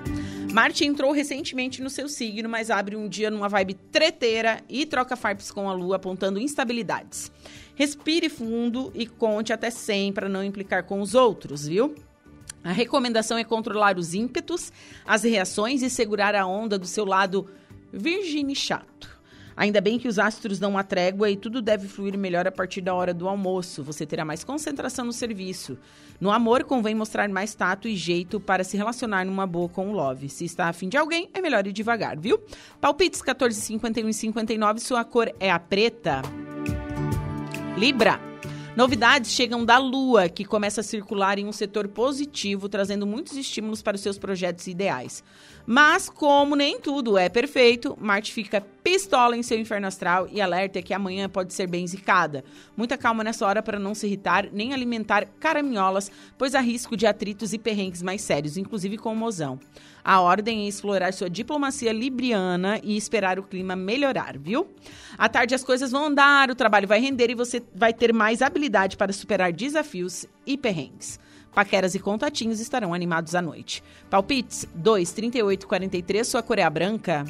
Marte entrou recentemente no seu signo, mas abre um dia numa vibe treteira e troca farps com a lua, apontando instabilidades. Respire fundo e conte até 100 para não implicar com os outros, viu? A recomendação é controlar os ímpetos, as reações e segurar a onda do seu lado virgine chato. Ainda bem que os astros dão uma trégua e tudo deve fluir melhor a partir da hora do almoço. Você terá mais concentração no serviço. No amor, convém mostrar mais tato e jeito para se relacionar numa boa com o love. Se está afim de alguém, é melhor ir devagar, viu? Palpites 14, 51 e 59, sua cor é a preta. Libra. Novidades chegam da Lua, que começa a circular em um setor positivo, trazendo muitos estímulos para os seus projetos ideais. Mas, como nem tudo é perfeito, Marte fica pistola em seu inferno astral e alerta que amanhã pode ser bem zicada. Muita calma nessa hora para não se irritar nem alimentar caraminholas, pois há risco de atritos e perrengues mais sérios, inclusive com o mozão. A ordem é explorar sua diplomacia libriana e esperar o clima melhorar, viu? À tarde as coisas vão andar, o trabalho vai render e você vai ter mais habilidade para superar desafios e perrengues. Paqueras e contatinhos estarão animados à noite. Palpites 2, 38, 43, sua Coreia é Branca.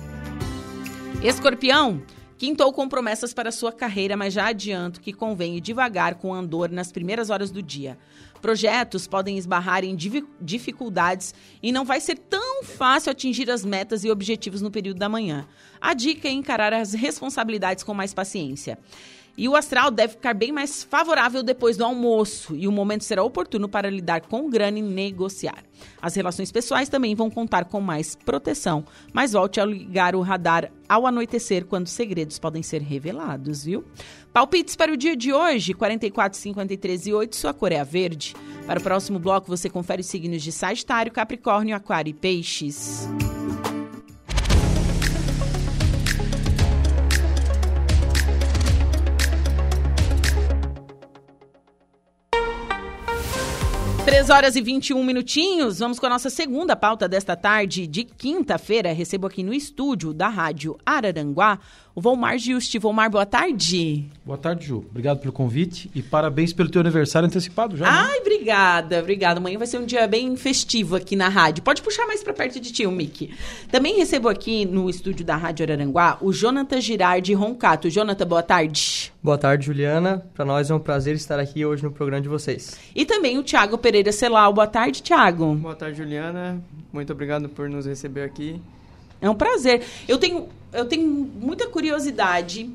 Escorpião, quintou com promessas para sua carreira, mas já adianto que convém ir devagar com andor nas primeiras horas do dia. Projetos podem esbarrar em dificuldades e não vai ser tão fácil atingir as metas e objetivos no período da manhã. A dica é encarar as responsabilidades com mais paciência. E o astral deve ficar bem mais favorável depois do almoço, e o momento será oportuno para lidar com grana e negociar. As relações pessoais também vão contar com mais proteção, mas volte a ligar o radar ao anoitecer quando segredos podem ser revelados, viu? Palpites para o dia de hoje, 44, 53 e 8, sua cor é a verde. Para o próximo bloco, você confere os signos de Sagitário, Capricórnio, Aquário e Peixes. Três horas e 21 minutinhos. Vamos com a nossa segunda pauta desta tarde de quinta-feira. Recebo aqui no estúdio da Rádio Araranguá o Volmar Juste. Volmar, boa tarde. Boa tarde, Ju. Obrigado pelo convite e parabéns pelo teu aniversário antecipado já. Né? Ai, né? obrigada, obrigada. Amanhã vai ser um dia bem festivo aqui na rádio. Pode puxar mais para perto de ti, o Mickey. Também recebo aqui no estúdio da Rádio Araranguá o Jonathan Girardi Roncato. Jonathan, boa tarde. Boa tarde, Juliana. Para nós é um prazer estar aqui hoje no programa de vocês. E também o Thiago Pereira Celal. Boa tarde, Thiago. Boa tarde, Juliana. Muito obrigado por nos receber aqui. É um prazer. Eu tenho, eu tenho muita curiosidade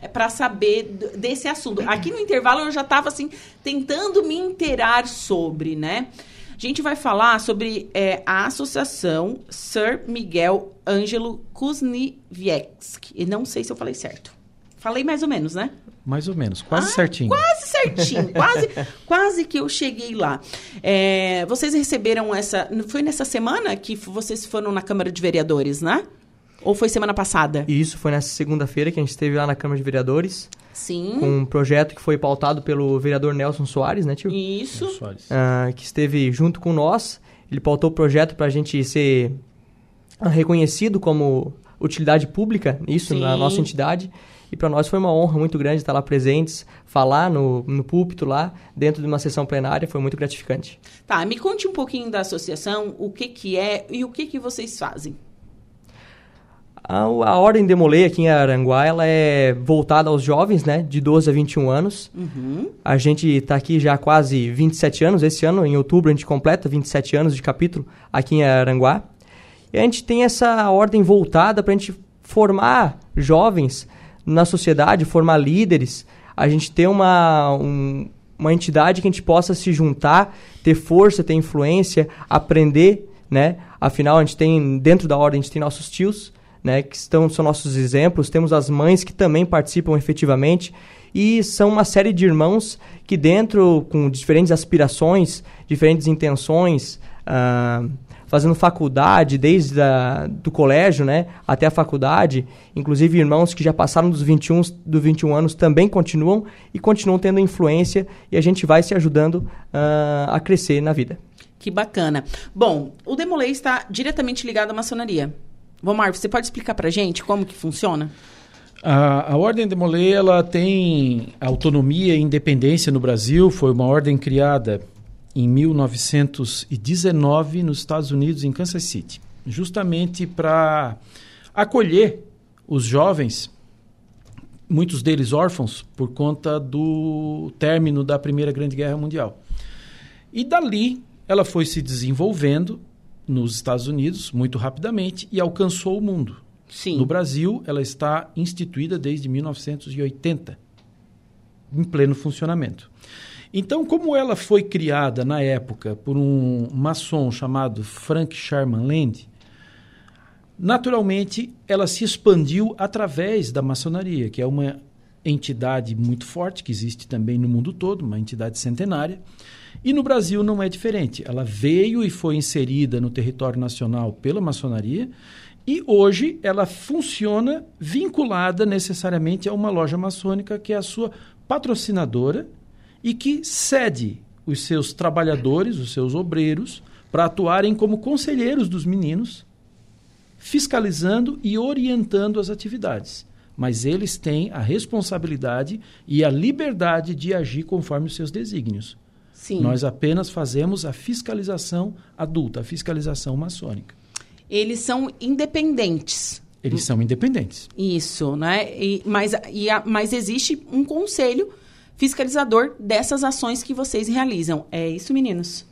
é, para saber desse assunto. Aqui no intervalo eu já estava assim tentando me inteirar sobre, né? A gente vai falar sobre é, a associação Sir Miguel Ângelo Kuzniewski. E não sei se eu falei certo. Falei mais ou menos, né? Mais ou menos, quase ah, certinho. Quase certinho, quase, quase que eu cheguei lá. É, vocês receberam essa. Foi nessa semana que vocês foram na Câmara de Vereadores, né? Ou foi semana passada? Isso, foi nessa segunda-feira que a gente esteve lá na Câmara de Vereadores. Sim. Com um projeto que foi pautado pelo vereador Nelson Soares, né, tio? Isso. Soares. Uh, que esteve junto com nós. Ele pautou o projeto para a gente ser reconhecido como utilidade pública, isso, Sim. na nossa entidade. E para nós foi uma honra muito grande estar lá presentes, falar no, no púlpito lá, dentro de uma sessão plenária, foi muito gratificante. Tá, me conte um pouquinho da associação, o que que é e o que que vocês fazem. A, a Ordem Demolei aqui em Aranguá, ela é voltada aos jovens, né, de 12 a 21 anos. Uhum. A gente está aqui já há quase 27 anos, esse ano, em outubro, a gente completa 27 anos de capítulo aqui em Aranguá. E a gente tem essa ordem voltada para a gente formar jovens na sociedade, formar líderes, a gente ter uma, um, uma entidade que a gente possa se juntar, ter força, ter influência, aprender, né? Afinal, a gente tem, dentro da ordem, a gente tem nossos tios, né, que estão, são nossos exemplos, temos as mães que também participam efetivamente, e são uma série de irmãos que dentro, com diferentes aspirações, diferentes intenções, uh, fazendo faculdade desde a, do colégio né, até a faculdade, inclusive irmãos que já passaram dos 21, dos 21 anos também continuam e continuam tendo influência e a gente vai se ajudando uh, a crescer na vida. Que bacana. Bom, o Demolei está diretamente ligado à maçonaria. Vomar, você pode explicar para gente como que funciona? A, a Ordem de Molay, ela tem autonomia e independência no Brasil, foi uma ordem criada em 1919 nos Estados Unidos, em Kansas City, justamente para acolher os jovens, muitos deles órfãos, por conta do término da Primeira Grande Guerra Mundial. E dali ela foi se desenvolvendo nos Estados Unidos muito rapidamente e alcançou o mundo. Sim. No Brasil, ela está instituída desde 1980, em pleno funcionamento. Então, como ela foi criada na época por um maçom chamado Frank Sherman Land, naturalmente ela se expandiu através da maçonaria, que é uma entidade muito forte que existe também no mundo todo, uma entidade centenária e no Brasil não é diferente. Ela veio e foi inserida no território nacional pela maçonaria e hoje ela funciona vinculada necessariamente a uma loja maçônica que é a sua patrocinadora e que cede os seus trabalhadores, os seus obreiros, para atuarem como conselheiros dos meninos, fiscalizando e orientando as atividades. Mas eles têm a responsabilidade e a liberdade de agir conforme os seus desígnios. Sim. Nós apenas fazemos a fiscalização adulta, a fiscalização maçônica. Eles são independentes. Eles são independentes. Isso, né? E, mas, e a, mas existe um conselho fiscalizador dessas ações que vocês realizam. É isso, meninos?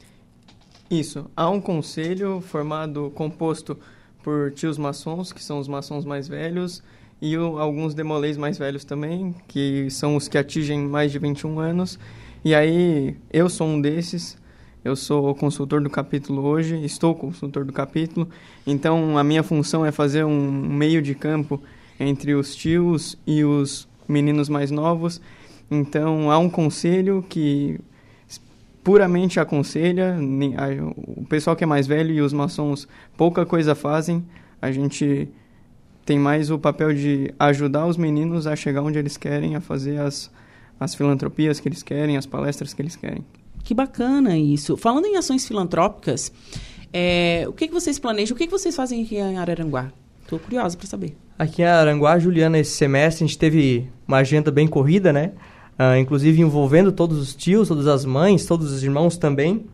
Isso. Há um conselho formado, composto por tios maçons, que são os maçons mais velhos, e o, alguns demolês mais velhos também, que são os que atingem mais de 21 anos, e aí, eu sou um desses. Eu sou consultor do capítulo hoje, estou consultor do capítulo. Então, a minha função é fazer um meio de campo entre os tios e os meninos mais novos. Então, há um conselho que puramente aconselha. O pessoal que é mais velho e os maçons pouca coisa fazem. A gente tem mais o papel de ajudar os meninos a chegar onde eles querem, a fazer as as filantropias que eles querem, as palestras que eles querem. Que bacana isso. Falando em ações filantrópicas, é, o que, que vocês planejam? O que, que vocês fazem aqui em Araranguá? Estou curiosa para saber. Aqui em Araranguá, Juliana, esse semestre a gente teve uma agenda bem corrida, né? Uh, inclusive envolvendo todos os tios, todas as mães, todos os irmãos também.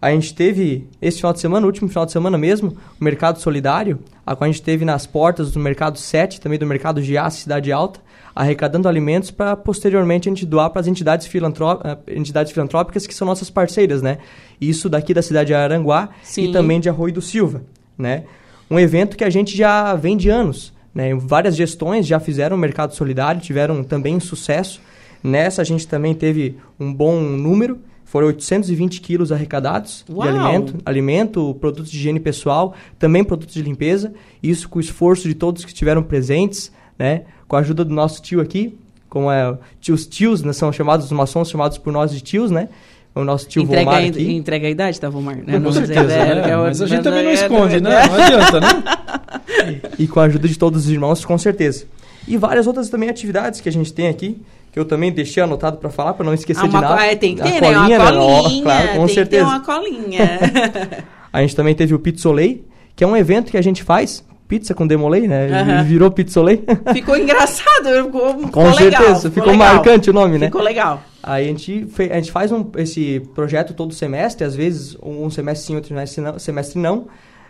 A gente teve, esse final de semana, o último final de semana mesmo, o Mercado Solidário, a qual a gente teve nas portas do Mercado 7, também do Mercado Giasse, Cidade Alta, arrecadando alimentos para posteriormente a gente doar para as entidades, filantró eh, entidades filantrópicas que são nossas parceiras, né? Isso daqui da cidade de Aranguá Sim. e também de Arroio do Silva, né? Um evento que a gente já vem de anos, né? Várias gestões já fizeram o Mercado Solidário, tiveram também sucesso. Nessa a gente também teve um bom número, foram 820 quilos arrecadados Uau. de alimento, alimento, produtos de higiene pessoal, também produtos de limpeza. Isso com o esforço de todos que estiveram presentes, né? Com a ajuda do nosso tio aqui, como é, os tios né, são chamados, os maçons chamados por nós de tios, né? O nosso tio entrega Vomar a, aqui. Entrega a idade, tá, Vomar? Né? Com certeza, né? É, mas a gente também não esconde, né? Não adianta, né? e com a ajuda de todos os irmãos, com certeza. E várias outras também atividades que a gente tem aqui, que eu também deixei anotado para falar, para não esquecer ah, de nada. É, tem que ter, né? Uma colinha, né? claro, com tem certeza. que ter uma colinha. a gente também teve o Pizzolei, que é um evento que a gente faz pizza com demolei, né? Uhum. Virou pizzolei. Ficou engraçado, ficou, Com certeza, legal, ficou, ficou marcante o nome, né? Ficou legal. Aí a gente, a gente faz um, esse projeto todo semestre, às vezes um semestre sim, outro semestre não. Semestre não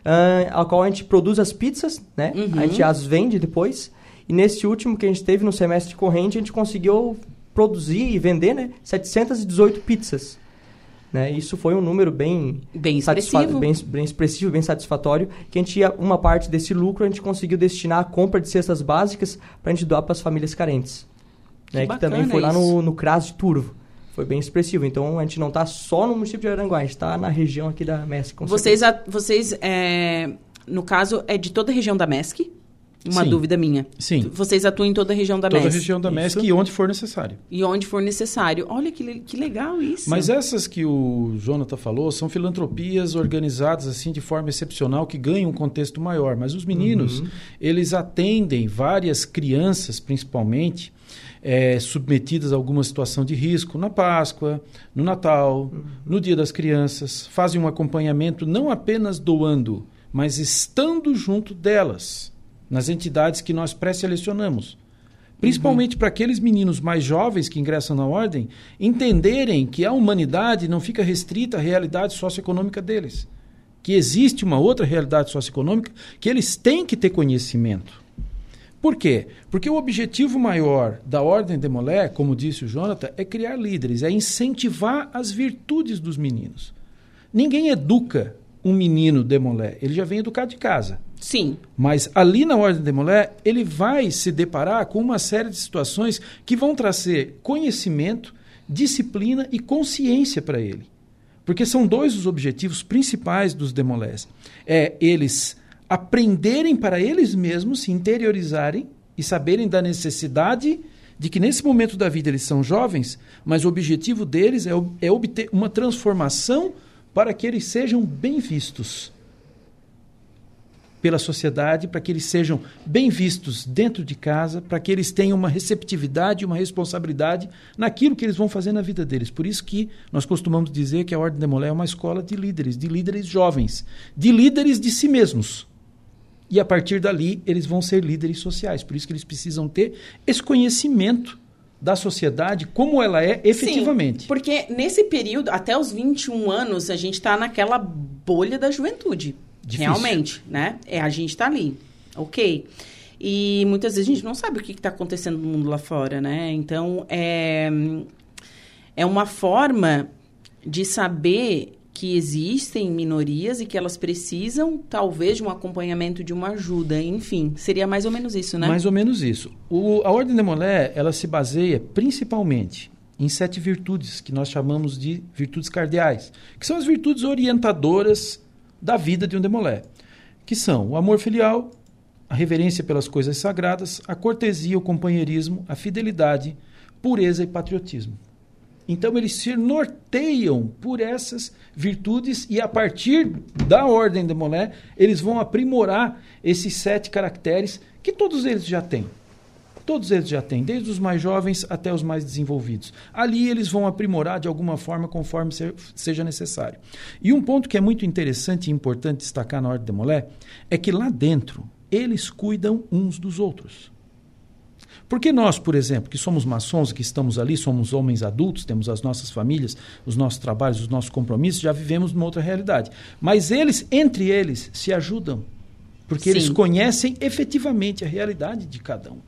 uh, a qual a gente produz as pizzas, né? Uhum. A gente as vende depois. E nesse último que a gente teve no semestre corrente, a gente conseguiu produzir e vender, né? 718 pizzas. Né? Isso foi um número bem bem expressivo. Bem, bem expressivo, bem satisfatório, que a gente ia, uma parte desse lucro a gente conseguiu destinar à compra de cestas básicas para a gente doar para as famílias carentes. Que, né? que também foi lá no, no CRAS de Turvo. Foi bem expressivo. Então a gente não está só no município de Aranguá, a gente está na região aqui da MESC. Vocês, a, vocês é, no caso, é de toda a região da MESC? Uma Sim. dúvida minha. Sim. Vocês atuam em toda a região da toda MESC? Toda a região da MESC e onde for necessário. E onde for necessário. Olha que, que legal isso. Mas essas que o Jonathan falou são filantropias organizadas assim de forma excepcional que ganham um contexto maior. Mas os meninos, uhum. eles atendem várias crianças, principalmente, é, submetidas a alguma situação de risco na Páscoa, no Natal, uhum. no Dia das Crianças, fazem um acompanhamento não apenas doando, mas estando junto delas nas entidades que nós pré-selecionamos. Principalmente uhum. para aqueles meninos mais jovens que ingressam na ordem entenderem que a humanidade não fica restrita à realidade socioeconômica deles. Que existe uma outra realidade socioeconômica que eles têm que ter conhecimento. Por quê? Porque o objetivo maior da Ordem de Molé, como disse o Jonathan, é criar líderes, é incentivar as virtudes dos meninos. Ninguém educa um menino de Molé, ele já vem educado de casa. Sim. Mas ali na Ordem de Molé, ele vai se deparar com uma série de situações que vão trazer conhecimento, disciplina e consciência para ele. Porque são dois os objetivos principais dos demolés. É eles aprenderem para eles mesmos, se interiorizarem e saberem da necessidade de que nesse momento da vida eles são jovens, mas o objetivo deles é, é obter uma transformação para que eles sejam bem vistos pela sociedade, para que eles sejam bem vistos dentro de casa, para que eles tenham uma receptividade, uma responsabilidade naquilo que eles vão fazer na vida deles. Por isso que nós costumamos dizer que a Ordem de Molé é uma escola de líderes, de líderes jovens, de líderes de si mesmos. E a partir dali eles vão ser líderes sociais. Por isso que eles precisam ter esse conhecimento da sociedade como ela é efetivamente. Sim, porque nesse período, até os 21 anos, a gente está naquela bolha da juventude. Difícil. Realmente, né? É, a gente está ali. Ok. E muitas vezes a gente não sabe o que está acontecendo no mundo lá fora, né? Então, é, é uma forma de saber que existem minorias e que elas precisam, talvez, de um acompanhamento, de uma ajuda, enfim. Seria mais ou menos isso, né? Mais ou menos isso. O, a Ordem de Molé, ela se baseia principalmente em sete virtudes, que nós chamamos de virtudes cardeais, que são as virtudes orientadoras da vida de um demolé, que são o amor filial, a reverência pelas coisas sagradas, a cortesia, o companheirismo, a fidelidade, pureza e patriotismo. Então eles se norteiam por essas virtudes e a partir da ordem de Molé, eles vão aprimorar esses sete caracteres que todos eles já têm. Todos eles já têm, desde os mais jovens até os mais desenvolvidos. Ali eles vão aprimorar de alguma forma conforme seja necessário. E um ponto que é muito interessante e importante destacar na Ordem de Molé é que lá dentro eles cuidam uns dos outros. Porque nós, por exemplo, que somos maçons, que estamos ali, somos homens adultos, temos as nossas famílias, os nossos trabalhos, os nossos compromissos, já vivemos numa outra realidade. Mas eles, entre eles, se ajudam. Porque Sim. eles conhecem efetivamente a realidade de cada um.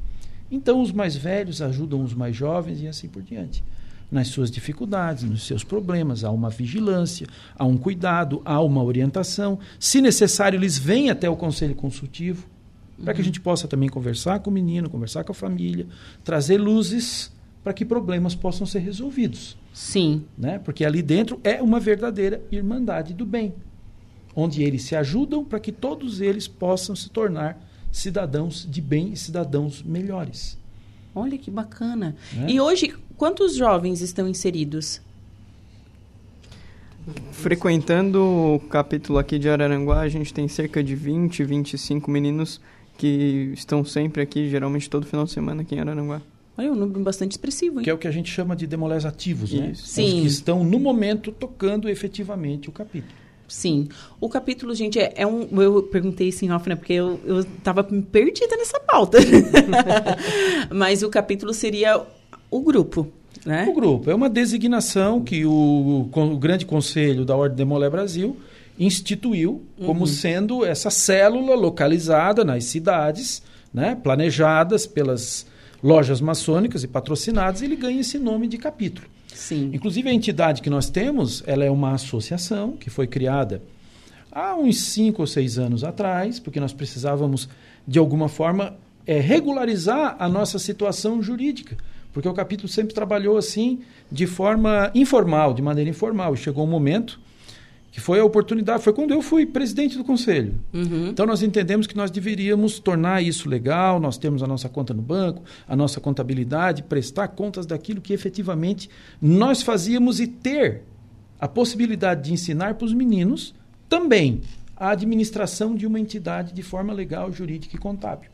Então, os mais velhos ajudam os mais jovens e assim por diante. Nas suas dificuldades, nos seus problemas, há uma vigilância, há um cuidado, há uma orientação. Se necessário, eles vêm até o conselho consultivo para que a gente possa também conversar com o menino, conversar com a família, trazer luzes para que problemas possam ser resolvidos. Sim. Né? Porque ali dentro é uma verdadeira irmandade do bem, onde eles se ajudam para que todos eles possam se tornar cidadãos de bem e cidadãos melhores. Olha que bacana. É? E hoje, quantos jovens estão inseridos? Frequentando o capítulo aqui de Araranguá, a gente tem cerca de 20, 25 meninos que estão sempre aqui, geralmente todo final de semana aqui em Araranguá. Olha, um número bastante expressivo, hein? Que é o que a gente chama de demolés ativos, né? Sim. Os que estão, no momento, tocando efetivamente o capítulo. Sim. O capítulo, gente, é, é um. Eu perguntei isso em off, né? Porque eu, eu tava perdida nessa pauta. Mas o capítulo seria o grupo. Né? O grupo. É uma designação que o, o Grande Conselho da Ordem de Molé Brasil instituiu como uhum. sendo essa célula localizada nas cidades, né, planejadas pelas lojas maçônicas e patrocinadas, ele ganha esse nome de capítulo. Sim. Inclusive a entidade que nós temos, ela é uma associação que foi criada há uns cinco ou seis anos atrás, porque nós precisávamos de alguma forma é, regularizar a nossa situação jurídica, porque o capítulo sempre trabalhou assim de forma informal, de maneira informal. E chegou um momento que foi a oportunidade, foi quando eu fui presidente do conselho. Uhum. Então nós entendemos que nós deveríamos tornar isso legal, nós temos a nossa conta no banco, a nossa contabilidade, prestar contas daquilo que efetivamente nós fazíamos e ter a possibilidade de ensinar para os meninos também a administração de uma entidade de forma legal, jurídica e contábil.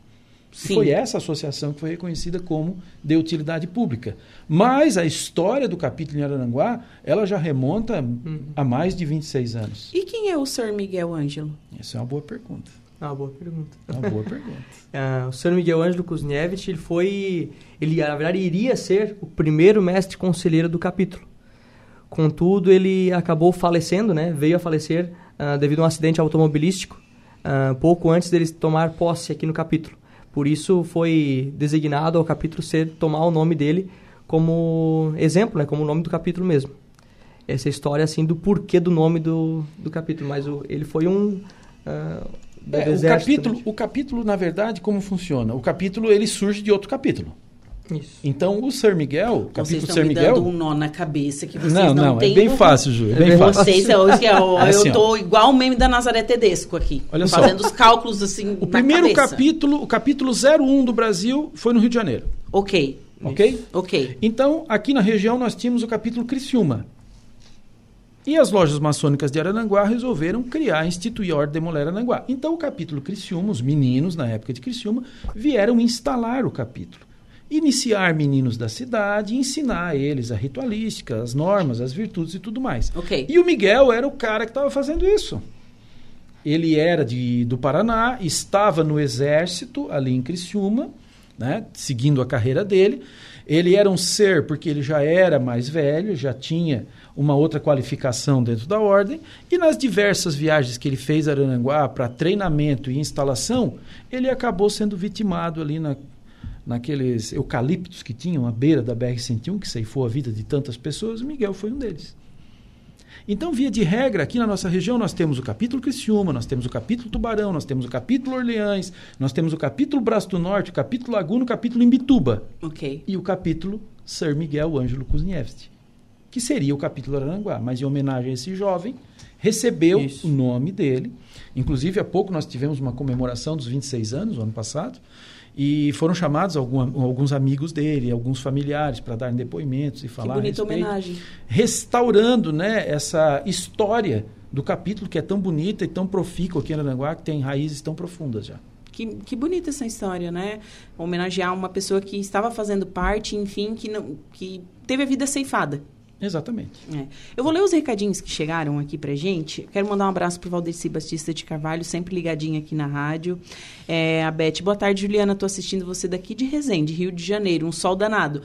Sim. Foi essa associação que foi reconhecida como de utilidade pública. Mas a história do capítulo em Araranguá, ela já remonta uhum. a mais de 26 anos. E quem é o Sr. Miguel Ângelo? Essa é uma boa pergunta. É uma boa pergunta. É uma boa pergunta. uh, o Sr. Miguel Ângelo Kuzniewicz, ele foi... Ele, na verdade, iria ser o primeiro mestre conselheiro do capítulo. Contudo, ele acabou falecendo, né? Veio a falecer uh, devido a um acidente automobilístico, uh, pouco antes dele tomar posse aqui no capítulo. Por isso foi designado ao capítulo ser tomar o nome dele como exemplo, né, como o nome do capítulo mesmo. Essa história assim do porquê do nome do, do capítulo, mas o, ele foi um uh, é, o capítulo, o capítulo na verdade como funciona? O capítulo ele surge de outro capítulo. Isso. Então, o Sr. Miguel, o capítulo vocês Sr. Miguel... dando um nó na cabeça que vocês não, não, não é bem fácil, Ju, é bem fácil. Vocês, hoje, eu, é assim, eu tô igual o meme da Nazaré Tedesco aqui, Olha fazendo só. os cálculos assim O primeiro cabeça. capítulo, o capítulo 01 do Brasil foi no Rio de Janeiro. Ok. Ok? Ok. Então, aqui na região nós tínhamos o capítulo Criciúma. E as lojas maçônicas de Arananguá resolveram criar, instituir a Ordem de Mulher Arananguá. Então, o capítulo Criciúma, os meninos, na época de Criciúma, vieram instalar o capítulo iniciar meninos da cidade, ensinar a eles a ritualística, as normas, as virtudes e tudo mais. Okay. E o Miguel era o cara que estava fazendo isso. Ele era de, do Paraná, estava no exército ali em Criciúma, né, seguindo a carreira dele. Ele era um ser porque ele já era mais velho, já tinha uma outra qualificação dentro da ordem, e nas diversas viagens que ele fez a Arananguá para treinamento e instalação, ele acabou sendo vitimado ali na, naqueles eucaliptos que tinham à beira da BR-101, que ceifou a vida de tantas pessoas, Miguel foi um deles. Então, via de regra, aqui na nossa região nós temos o capítulo Criciúma, nós temos o capítulo Tubarão, nós temos o capítulo Orleães, nós temos o capítulo Braço do Norte, o capítulo Laguna, o capítulo Imbituba. Okay. E o capítulo Sir Miguel Ângelo Kuzniewski, que seria o capítulo Aranguá. Mas em homenagem a esse jovem, recebeu Isso. o nome dele. Inclusive, há pouco nós tivemos uma comemoração dos 26 anos, o ano passado, e foram chamados algum, alguns amigos dele, alguns familiares para darem depoimentos e falar. Que bonita homenagem. Restaurando né, essa história do capítulo que é tão bonita e tão profícua aqui em Aranguá, que tem raízes tão profundas já. Que, que bonita essa história, né? Homenagear uma pessoa que estava fazendo parte, enfim, que, não, que teve a vida ceifada. Exatamente. É. Eu vou ler os recadinhos que chegaram aqui pra gente. Quero mandar um abraço pro Valdeci Batista de Carvalho, sempre ligadinho aqui na rádio. É, a Beth, boa tarde, Juliana. Tô assistindo você daqui de Resende, Rio de Janeiro. Um sol danado.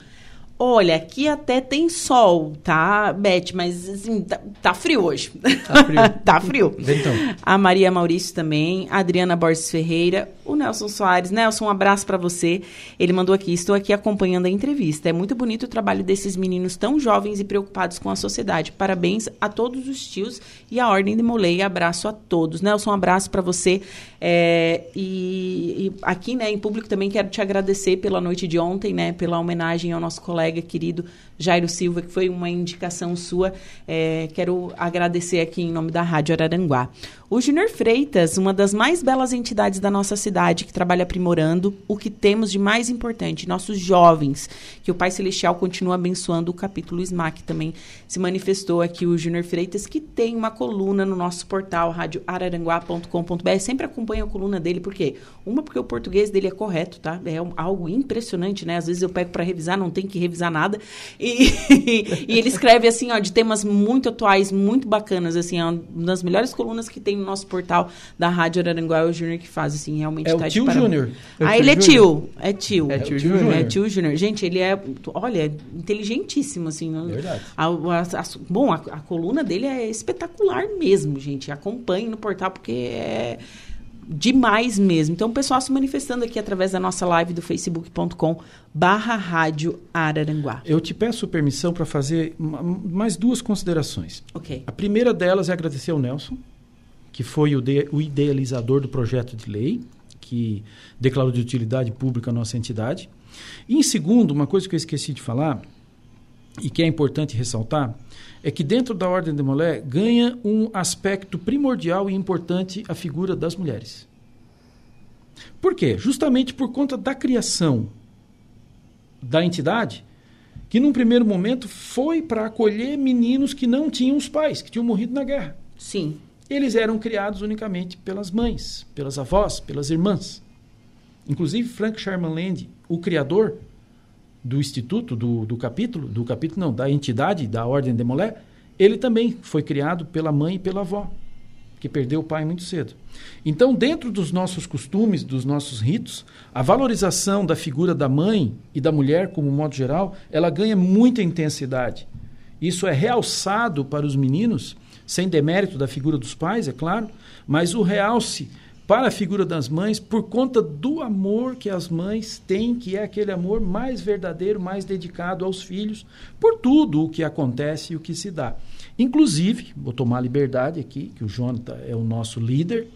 Olha, aqui até tem sol, tá, Beth? Mas, assim, tá, tá frio hoje. Tá frio. tá frio. Então. A Maria Maurício também, a Adriana Borges Ferreira, o Nelson Soares. Nelson, um abraço para você. Ele mandou aqui, estou aqui acompanhando a entrevista. É muito bonito o trabalho desses meninos tão jovens e preocupados com a sociedade. Parabéns a todos os tios e a Ordem de Molei. Abraço a todos. Nelson, um abraço para você. É, e, e aqui, né, em público também quero te agradecer pela noite de ontem, né, pela homenagem ao nosso colega colega querido Jairo Silva, que foi uma indicação sua. É, quero agradecer aqui em nome da Rádio Araranguá. O Júnior Freitas, uma das mais belas entidades da nossa cidade, que trabalha aprimorando o que temos de mais importante, nossos jovens, que o Pai Celestial continua abençoando. O capítulo SMAC também se manifestou aqui, o Júnior Freitas, que tem uma coluna no nosso portal, radioararanguá.com.br. Sempre acompanha a coluna dele, por quê? Uma, porque o português dele é correto, tá? É algo impressionante, né? Às vezes eu pego para revisar, não tem que revisar nada. E, e ele escreve, assim, ó, de temas muito atuais, muito bacanas, assim, é uma das melhores colunas que tem no nosso portal da Rádio Araranguá, é o Júnior que faz, assim, realmente é tá o tio de. Júnior. Ah, É o ele é tio tio, é tio. É tio Júnior. É tio Júnior. Gente, ele é, olha, inteligentíssimo, assim. não- Verdade. a- a- a- bom, a, coluna dele é espetacular mesmo, gente. Acompanhe no portal, porque é demais mesmo. Então, o pessoal se manifestando aqui através da nossa live do facebook.com barra rádio Araranguá. Eu te peço permissão para fazer ma- mais duas considerações. Ok. A primeira delas é agradecer ao Nelson, que foi o, de- o idealizador do projeto de lei, que declarou de utilidade pública a nossa entidade. E, em segundo, uma coisa que eu esqueci de falar, e que é importante ressaltar, é que dentro da Ordem de Molé ganha um aspecto primordial e importante a figura das mulheres. Por quê? Justamente por conta da criação da entidade, que num primeiro momento foi para acolher meninos que não tinham os pais, que tinham morrido na guerra. Sim. Eles eram criados unicamente pelas mães, pelas avós, pelas irmãs. Inclusive Frank Sherman Land, o criador do instituto, do, do capítulo, do capítulo não, da entidade da Ordem de Molé, ele também foi criado pela mãe e pela avó, que perdeu o pai muito cedo. Então, dentro dos nossos costumes, dos nossos ritos, a valorização da figura da mãe e da mulher, como modo geral, ela ganha muita intensidade. Isso é realçado para os meninos, sem demérito da figura dos pais, é claro, mas o realce para a figura das mães por conta do amor que as mães têm, que é aquele amor mais verdadeiro, mais dedicado aos filhos, por tudo o que acontece e o que se dá. Inclusive, vou tomar liberdade aqui, que o Jonathan é o nosso líder,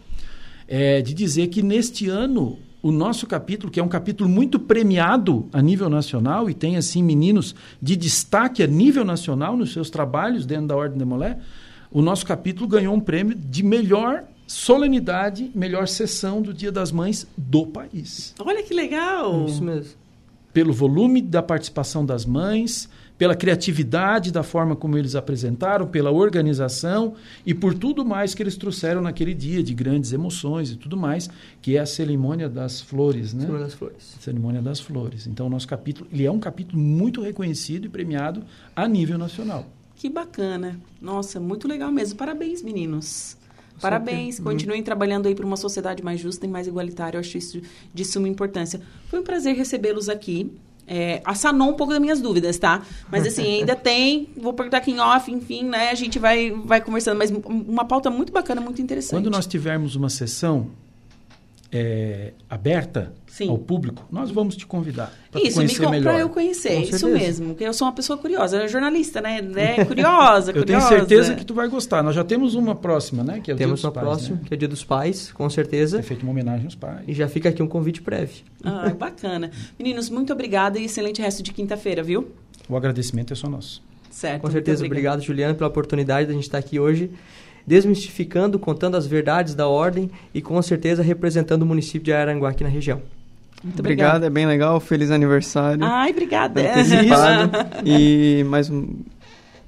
é, de dizer que neste ano o nosso capítulo, que é um capítulo muito premiado a nível nacional e tem assim meninos de destaque a nível nacional nos seus trabalhos dentro da Ordem de Molé, o nosso capítulo ganhou um prêmio de melhor solenidade, melhor sessão do Dia das Mães do país. Olha que legal! Isso mesmo. Pelo volume da participação das mães, pela criatividade da forma como eles apresentaram, pela organização e por tudo mais que eles trouxeram naquele dia de grandes emoções e tudo mais, que é a cerimônia das flores, né? Cerimônia das Flores. Cerimônia das flores. Então, o nosso capítulo, ele é um capítulo muito reconhecido e premiado a nível nacional. Que bacana. Nossa, muito legal mesmo. Parabéns, meninos. Parabéns, continuem trabalhando aí para uma sociedade mais justa e mais igualitária. Eu acho isso de suma importância. Foi um prazer recebê-los aqui. É, assanou um pouco das minhas dúvidas, tá? Mas assim, ainda tem. Vou perguntar aqui em off, enfim, né? A gente vai, vai conversando. Mas uma pauta muito bacana, muito interessante. Quando nós tivermos uma sessão é, aberta Sim. ao público, nós vamos te convidar para Isso, me conhecer com, melhor. pra eu conhecer, Com isso mesmo. Porque eu sou uma pessoa curiosa, eu jornalista, né? É curiosa, Eu tenho curiosa. certeza que tu vai gostar. Nós já temos uma próxima, né? Que é o Temos Dia uma dos Pais, próxima, né? que é Dia dos Pais, com certeza. É feito uma homenagem aos pais. E já fica aqui um convite prévio. Ah, bacana. Meninos, muito obrigada e excelente resto de quinta-feira, viu? O agradecimento é só nosso. Certo. Com certeza, obrigada. obrigado, Juliana, pela oportunidade de a gente estar aqui hoje, desmistificando, contando as verdades da ordem e com certeza representando o município de Araranguá aqui na região. Muito Obrigado, obrigada. é bem legal. Feliz aniversário. Ai, obrigada. antecipado. e mais, um-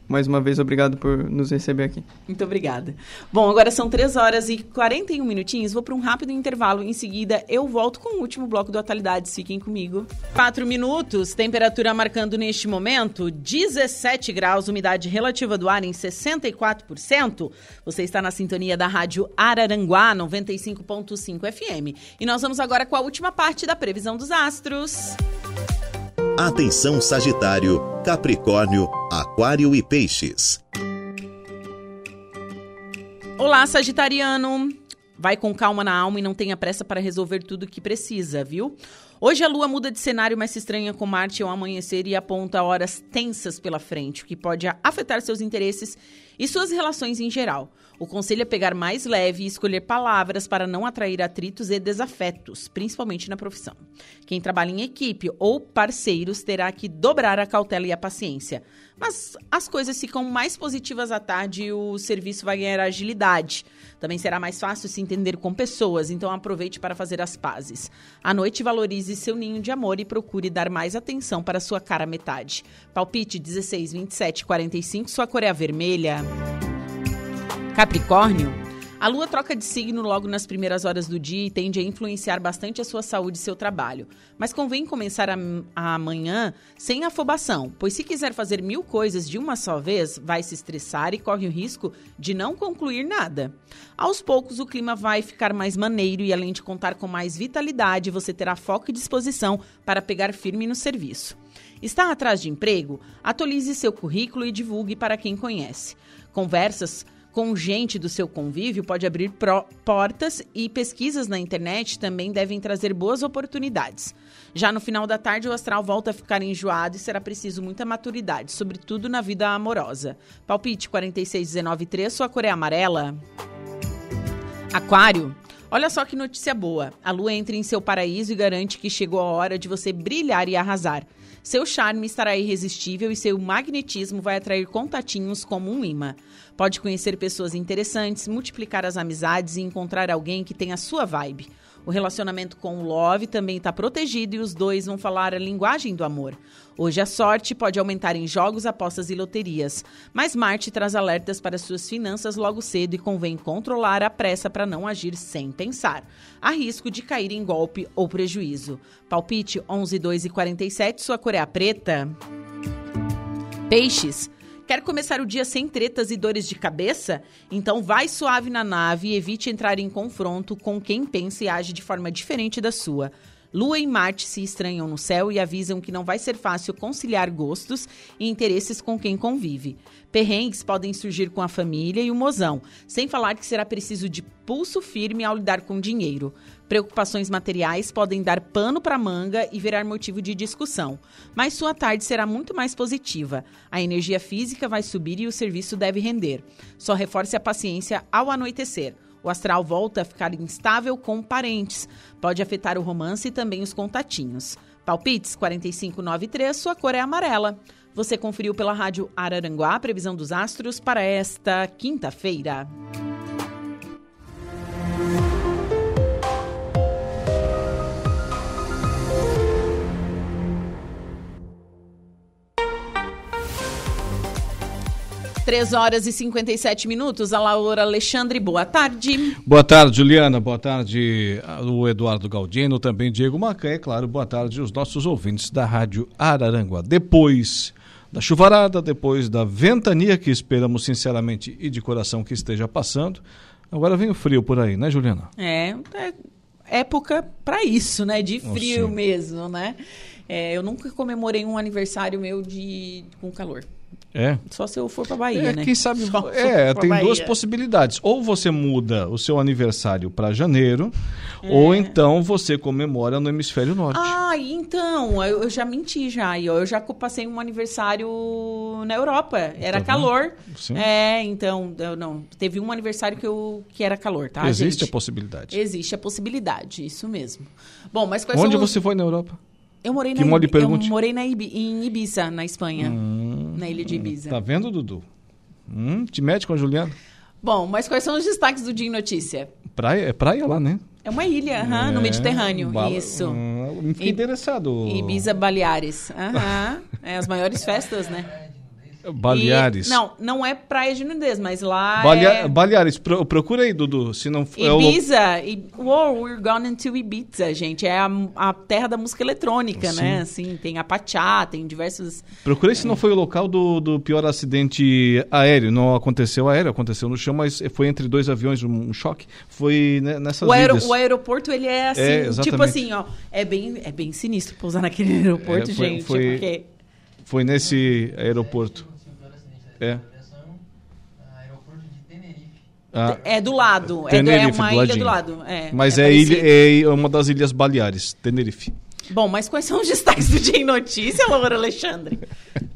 mais uma vez, obrigado por nos receber aqui. Muito obrigada. Bom, agora são 3 horas e 41 minutinhos. Vou para um rápido intervalo. Em seguida, eu volto com o último bloco do Atualidades. Fiquem comigo. 4 minutos, temperatura marcando neste momento 17 graus, umidade relativa do ar em 64%. Você está na sintonia da Rádio Araranguá 95.5 FM. E nós vamos agora com a última parte da previsão dos astros. Atenção Sagitário, Capricórnio, Aquário e Peixes. Olá, Sagitariano! Vai com calma na alma e não tenha pressa para resolver tudo o que precisa, viu? Hoje a lua muda de cenário, mas se estranha com Marte ao amanhecer e aponta horas tensas pela frente, o que pode afetar seus interesses e suas relações em geral. O conselho é pegar mais leve e escolher palavras para não atrair atritos e desafetos, principalmente na profissão. Quem trabalha em equipe ou parceiros terá que dobrar a cautela e a paciência. Mas as coisas ficam mais positivas à tarde e o serviço vai ganhar agilidade. Também será mais fácil se entender com pessoas, então aproveite para fazer as pazes. À noite, valorize seu ninho de amor e procure dar mais atenção para sua cara metade. Palpite 16, 27, 45, sua cor é a vermelha. Capricórnio, A lua troca de signo logo nas primeiras horas do dia e tende a influenciar bastante a sua saúde e seu trabalho. Mas convém começar a, amanhã sem afobação, pois se quiser fazer mil coisas de uma só vez, vai se estressar e corre o risco de não concluir nada. Aos poucos, o clima vai ficar mais maneiro e, além de contar com mais vitalidade, você terá foco e disposição para pegar firme no serviço. Está atrás de emprego? Atualize seu currículo e divulgue para quem conhece. Conversas com gente do seu convívio pode abrir portas e pesquisas na internet também devem trazer boas oportunidades. Já no final da tarde, o astral volta a ficar enjoado e será preciso muita maturidade, sobretudo na vida amorosa. Palpite 46193, sua cor é amarela. Aquário. Olha só que notícia boa. A lua entra em seu paraíso e garante que chegou a hora de você brilhar e arrasar. Seu charme estará irresistível e seu magnetismo vai atrair contatinhos como um imã. Pode conhecer pessoas interessantes, multiplicar as amizades e encontrar alguém que tenha a sua vibe. O relacionamento com o Love também está protegido e os dois vão falar a linguagem do amor. Hoje a sorte pode aumentar em jogos, apostas e loterias, mas Marte traz alertas para suas finanças logo cedo e convém controlar a pressa para não agir sem pensar. Há risco de cair em golpe ou prejuízo. Palpite 11, 2 e 47, sua cor é a preta. Peixes. Quer começar o dia sem tretas e dores de cabeça? Então vai suave na nave e evite entrar em confronto com quem pensa e age de forma diferente da sua. Lua e Marte se estranham no céu e avisam que não vai ser fácil conciliar gostos e interesses com quem convive. Perrengues podem surgir com a família e o mozão, sem falar que será preciso de pulso firme ao lidar com dinheiro. Preocupações materiais podem dar pano para manga e virar motivo de discussão, mas sua tarde será muito mais positiva. A energia física vai subir e o serviço deve render. Só reforce a paciência ao anoitecer. O astral volta a ficar instável com parentes. Pode afetar o romance e também os contatinhos. Palpites 4593, sua cor é amarela. Você conferiu pela Rádio Araranguá a previsão dos astros para esta quinta-feira. Três horas e 57 minutos. A Laura Alexandre, boa tarde. Boa tarde, Juliana. Boa tarde, o Eduardo Galdino, também Diego Macan. É claro, boa tarde os nossos ouvintes da Rádio Araranguá. Depois da chuvarada, depois da ventania que esperamos sinceramente e de coração que esteja passando, agora vem o frio por aí, né, Juliana? É, é época para isso, né? De frio oh, mesmo, né? É, eu nunca comemorei um aniversário meu de com calor. É. Só se eu for para Bahia, é, né? Quem sabe. é, tem Bahia. duas possibilidades. Ou você muda o seu aniversário para janeiro, é. ou então você comemora no hemisfério norte. Ah, então, eu, eu já menti já. Eu, já passei um aniversário na Europa. Era tá calor. Sim. É, então, eu, não. Teve um aniversário que, eu, que era calor, tá? Existe gente? a possibilidade. Existe a possibilidade, isso mesmo. Bom, mas quais Onde você foi na Europa? Eu morei, que na, Ibi eu morei na Ibi em Ibiza, na Espanha. Hum, na ilha de Ibiza. Tá vendo, Dudu? Hum, te mete com a Juliana. Bom, mas quais são os destaques do Dia em Notícia? Praia, é praia lá, né? É uma ilha, é, no Mediterrâneo. Bala, Isso. Hum, fiquei interessado. Ibiza Baleares. Aham. é as maiores festas, né? Baleares. E, não, não é praia de nudez, mas lá Balea é... Baleares, pro, procura aí, Dudu, se não. Ibiza, é o... Wow, we're gone into Ibiza, gente. É a, a terra da música eletrônica, Sim. né? Assim, tem a Pachá, tem diversos... Procura se não foi o local do, do pior acidente aéreo. Não aconteceu aéreo, aconteceu no chão, mas foi entre dois aviões, um choque. Foi nessas o aero, O aeroporto, ele é assim, é, tipo assim, ó, é bem, é bem sinistro pousar naquele aeroporto, é, foi, gente, foi, porque... Foi nesse aeroporto. É. Ah, é do lado. Tenerife, é, do, é uma ilha do lado. É, mas é, é, ilha, é uma das ilhas Baleares, Tenerife. Bom, mas quais são os destaques do Dia em Notícia, Laura Alexandre?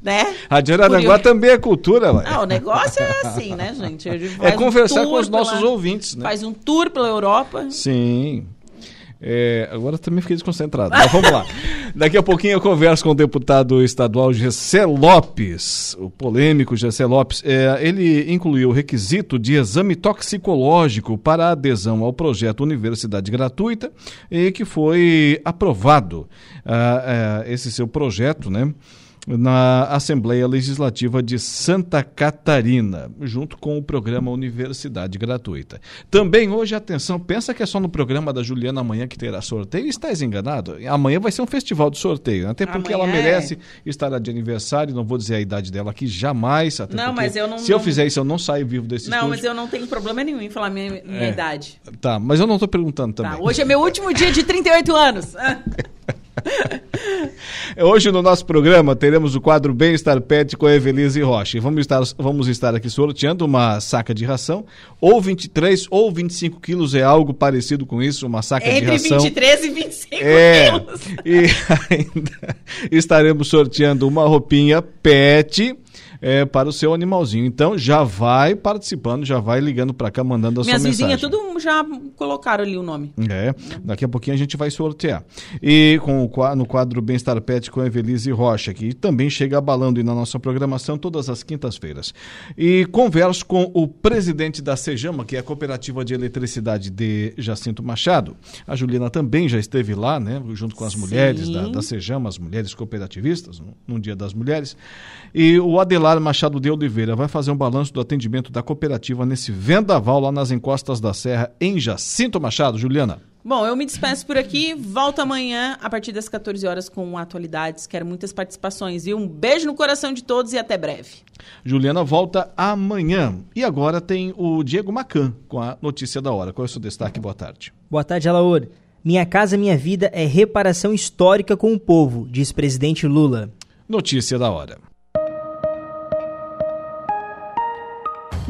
né? A de Araranguá também é cultura, ué. Não, o negócio é assim, né, gente? É conversar um com os nossos pela, ouvintes, né? Faz um tour pela Europa. Sim. É, agora também fiquei desconcentrado. Mas vamos lá. Daqui a pouquinho eu converso com o deputado estadual Gessé Lopes, o polêmico Gessé Lopes. É, ele incluiu o requisito de exame toxicológico para adesão ao projeto Universidade Gratuita e que foi aprovado. Ah, é, esse seu projeto, né? Na Assembleia Legislativa de Santa Catarina, junto com o programa Universidade Gratuita. Também hoje, atenção, pensa que é só no programa da Juliana amanhã que terá sorteio? Estás enganado? Amanhã vai ser um festival de sorteio, até porque amanhã ela merece é. estar de aniversário, não vou dizer a idade dela aqui, jamais. Não, mas eu não. Se eu fizer isso, eu não saio vivo desse Não, estúdio. mas eu não tenho problema nenhum em falar minha, minha é. idade. Tá, mas eu não estou perguntando também. Tá, hoje é meu último dia de 38 anos. Hoje no nosso programa teremos o quadro Bem-Estar Pet com a Evelise Rocha. E vamos estar, vamos estar aqui sorteando uma saca de ração, ou 23 ou 25 quilos, é algo parecido com isso, uma saca Entre de ração. Entre 23 e 25 é, quilos. E ainda estaremos sorteando uma roupinha pet é, para o seu animalzinho. Então já vai participando, já vai ligando para cá, mandando a Minhas sua mensagem. Minhas vizinhas tudo já colocaram ali o nome. É, daqui a pouquinho a gente vai sortear. E com o, no quadro Bem-Estar Pet com a Evelise Rocha, que também chega abalando na nossa programação todas as quintas-feiras. E converso com o presidente da Sejama, que é a Cooperativa de Eletricidade de Jacinto Machado. A Juliana também já esteve lá, né, junto com as Sim. mulheres da, da Sejama, as mulheres cooperativistas, no, no Dia das Mulheres. E o Adelar Machado de Oliveira vai fazer um balanço do atendimento da cooperativa nesse vendaval lá nas encostas da Serra, em Jacinto Machado. Juliana. Bom, eu me despeço por aqui. Volto amanhã a partir das 14 horas com atualidades. Quero muitas participações. E um beijo no coração de todos e até breve. Juliana volta amanhã. E agora tem o Diego Macan com a notícia da hora. Qual é o seu destaque? Boa tarde. Boa tarde, Alaor. Minha casa, minha vida é reparação histórica com o povo, diz presidente Lula. Notícia da hora.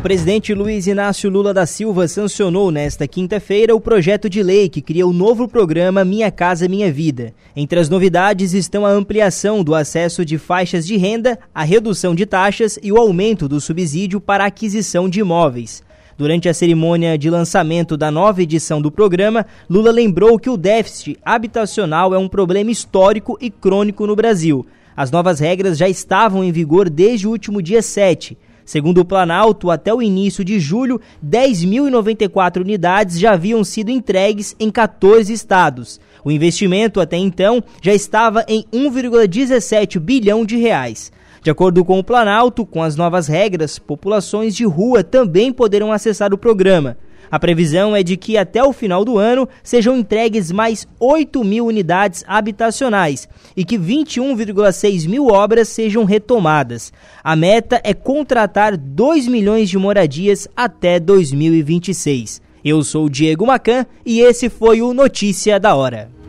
O presidente Luiz Inácio Lula da Silva sancionou nesta quinta-feira o projeto de lei que cria o novo programa Minha Casa Minha Vida. Entre as novidades estão a ampliação do acesso de faixas de renda, a redução de taxas e o aumento do subsídio para aquisição de imóveis. Durante a cerimônia de lançamento da nova edição do programa, Lula lembrou que o déficit habitacional é um problema histórico e crônico no Brasil. As novas regras já estavam em vigor desde o último dia 7. Segundo o Planalto, até o início de julho, 10.094 unidades já haviam sido entregues em 14 estados. O investimento até então já estava em 1,17 bilhão de reais. De acordo com o Planalto, com as novas regras, populações de rua também poderão acessar o programa. A previsão é de que até o final do ano sejam entregues mais 8 mil unidades habitacionais e que 21,6 mil obras sejam retomadas. A meta é contratar 2 milhões de moradias até 2026. Eu sou o Diego Macan e esse foi o Notícia da Hora.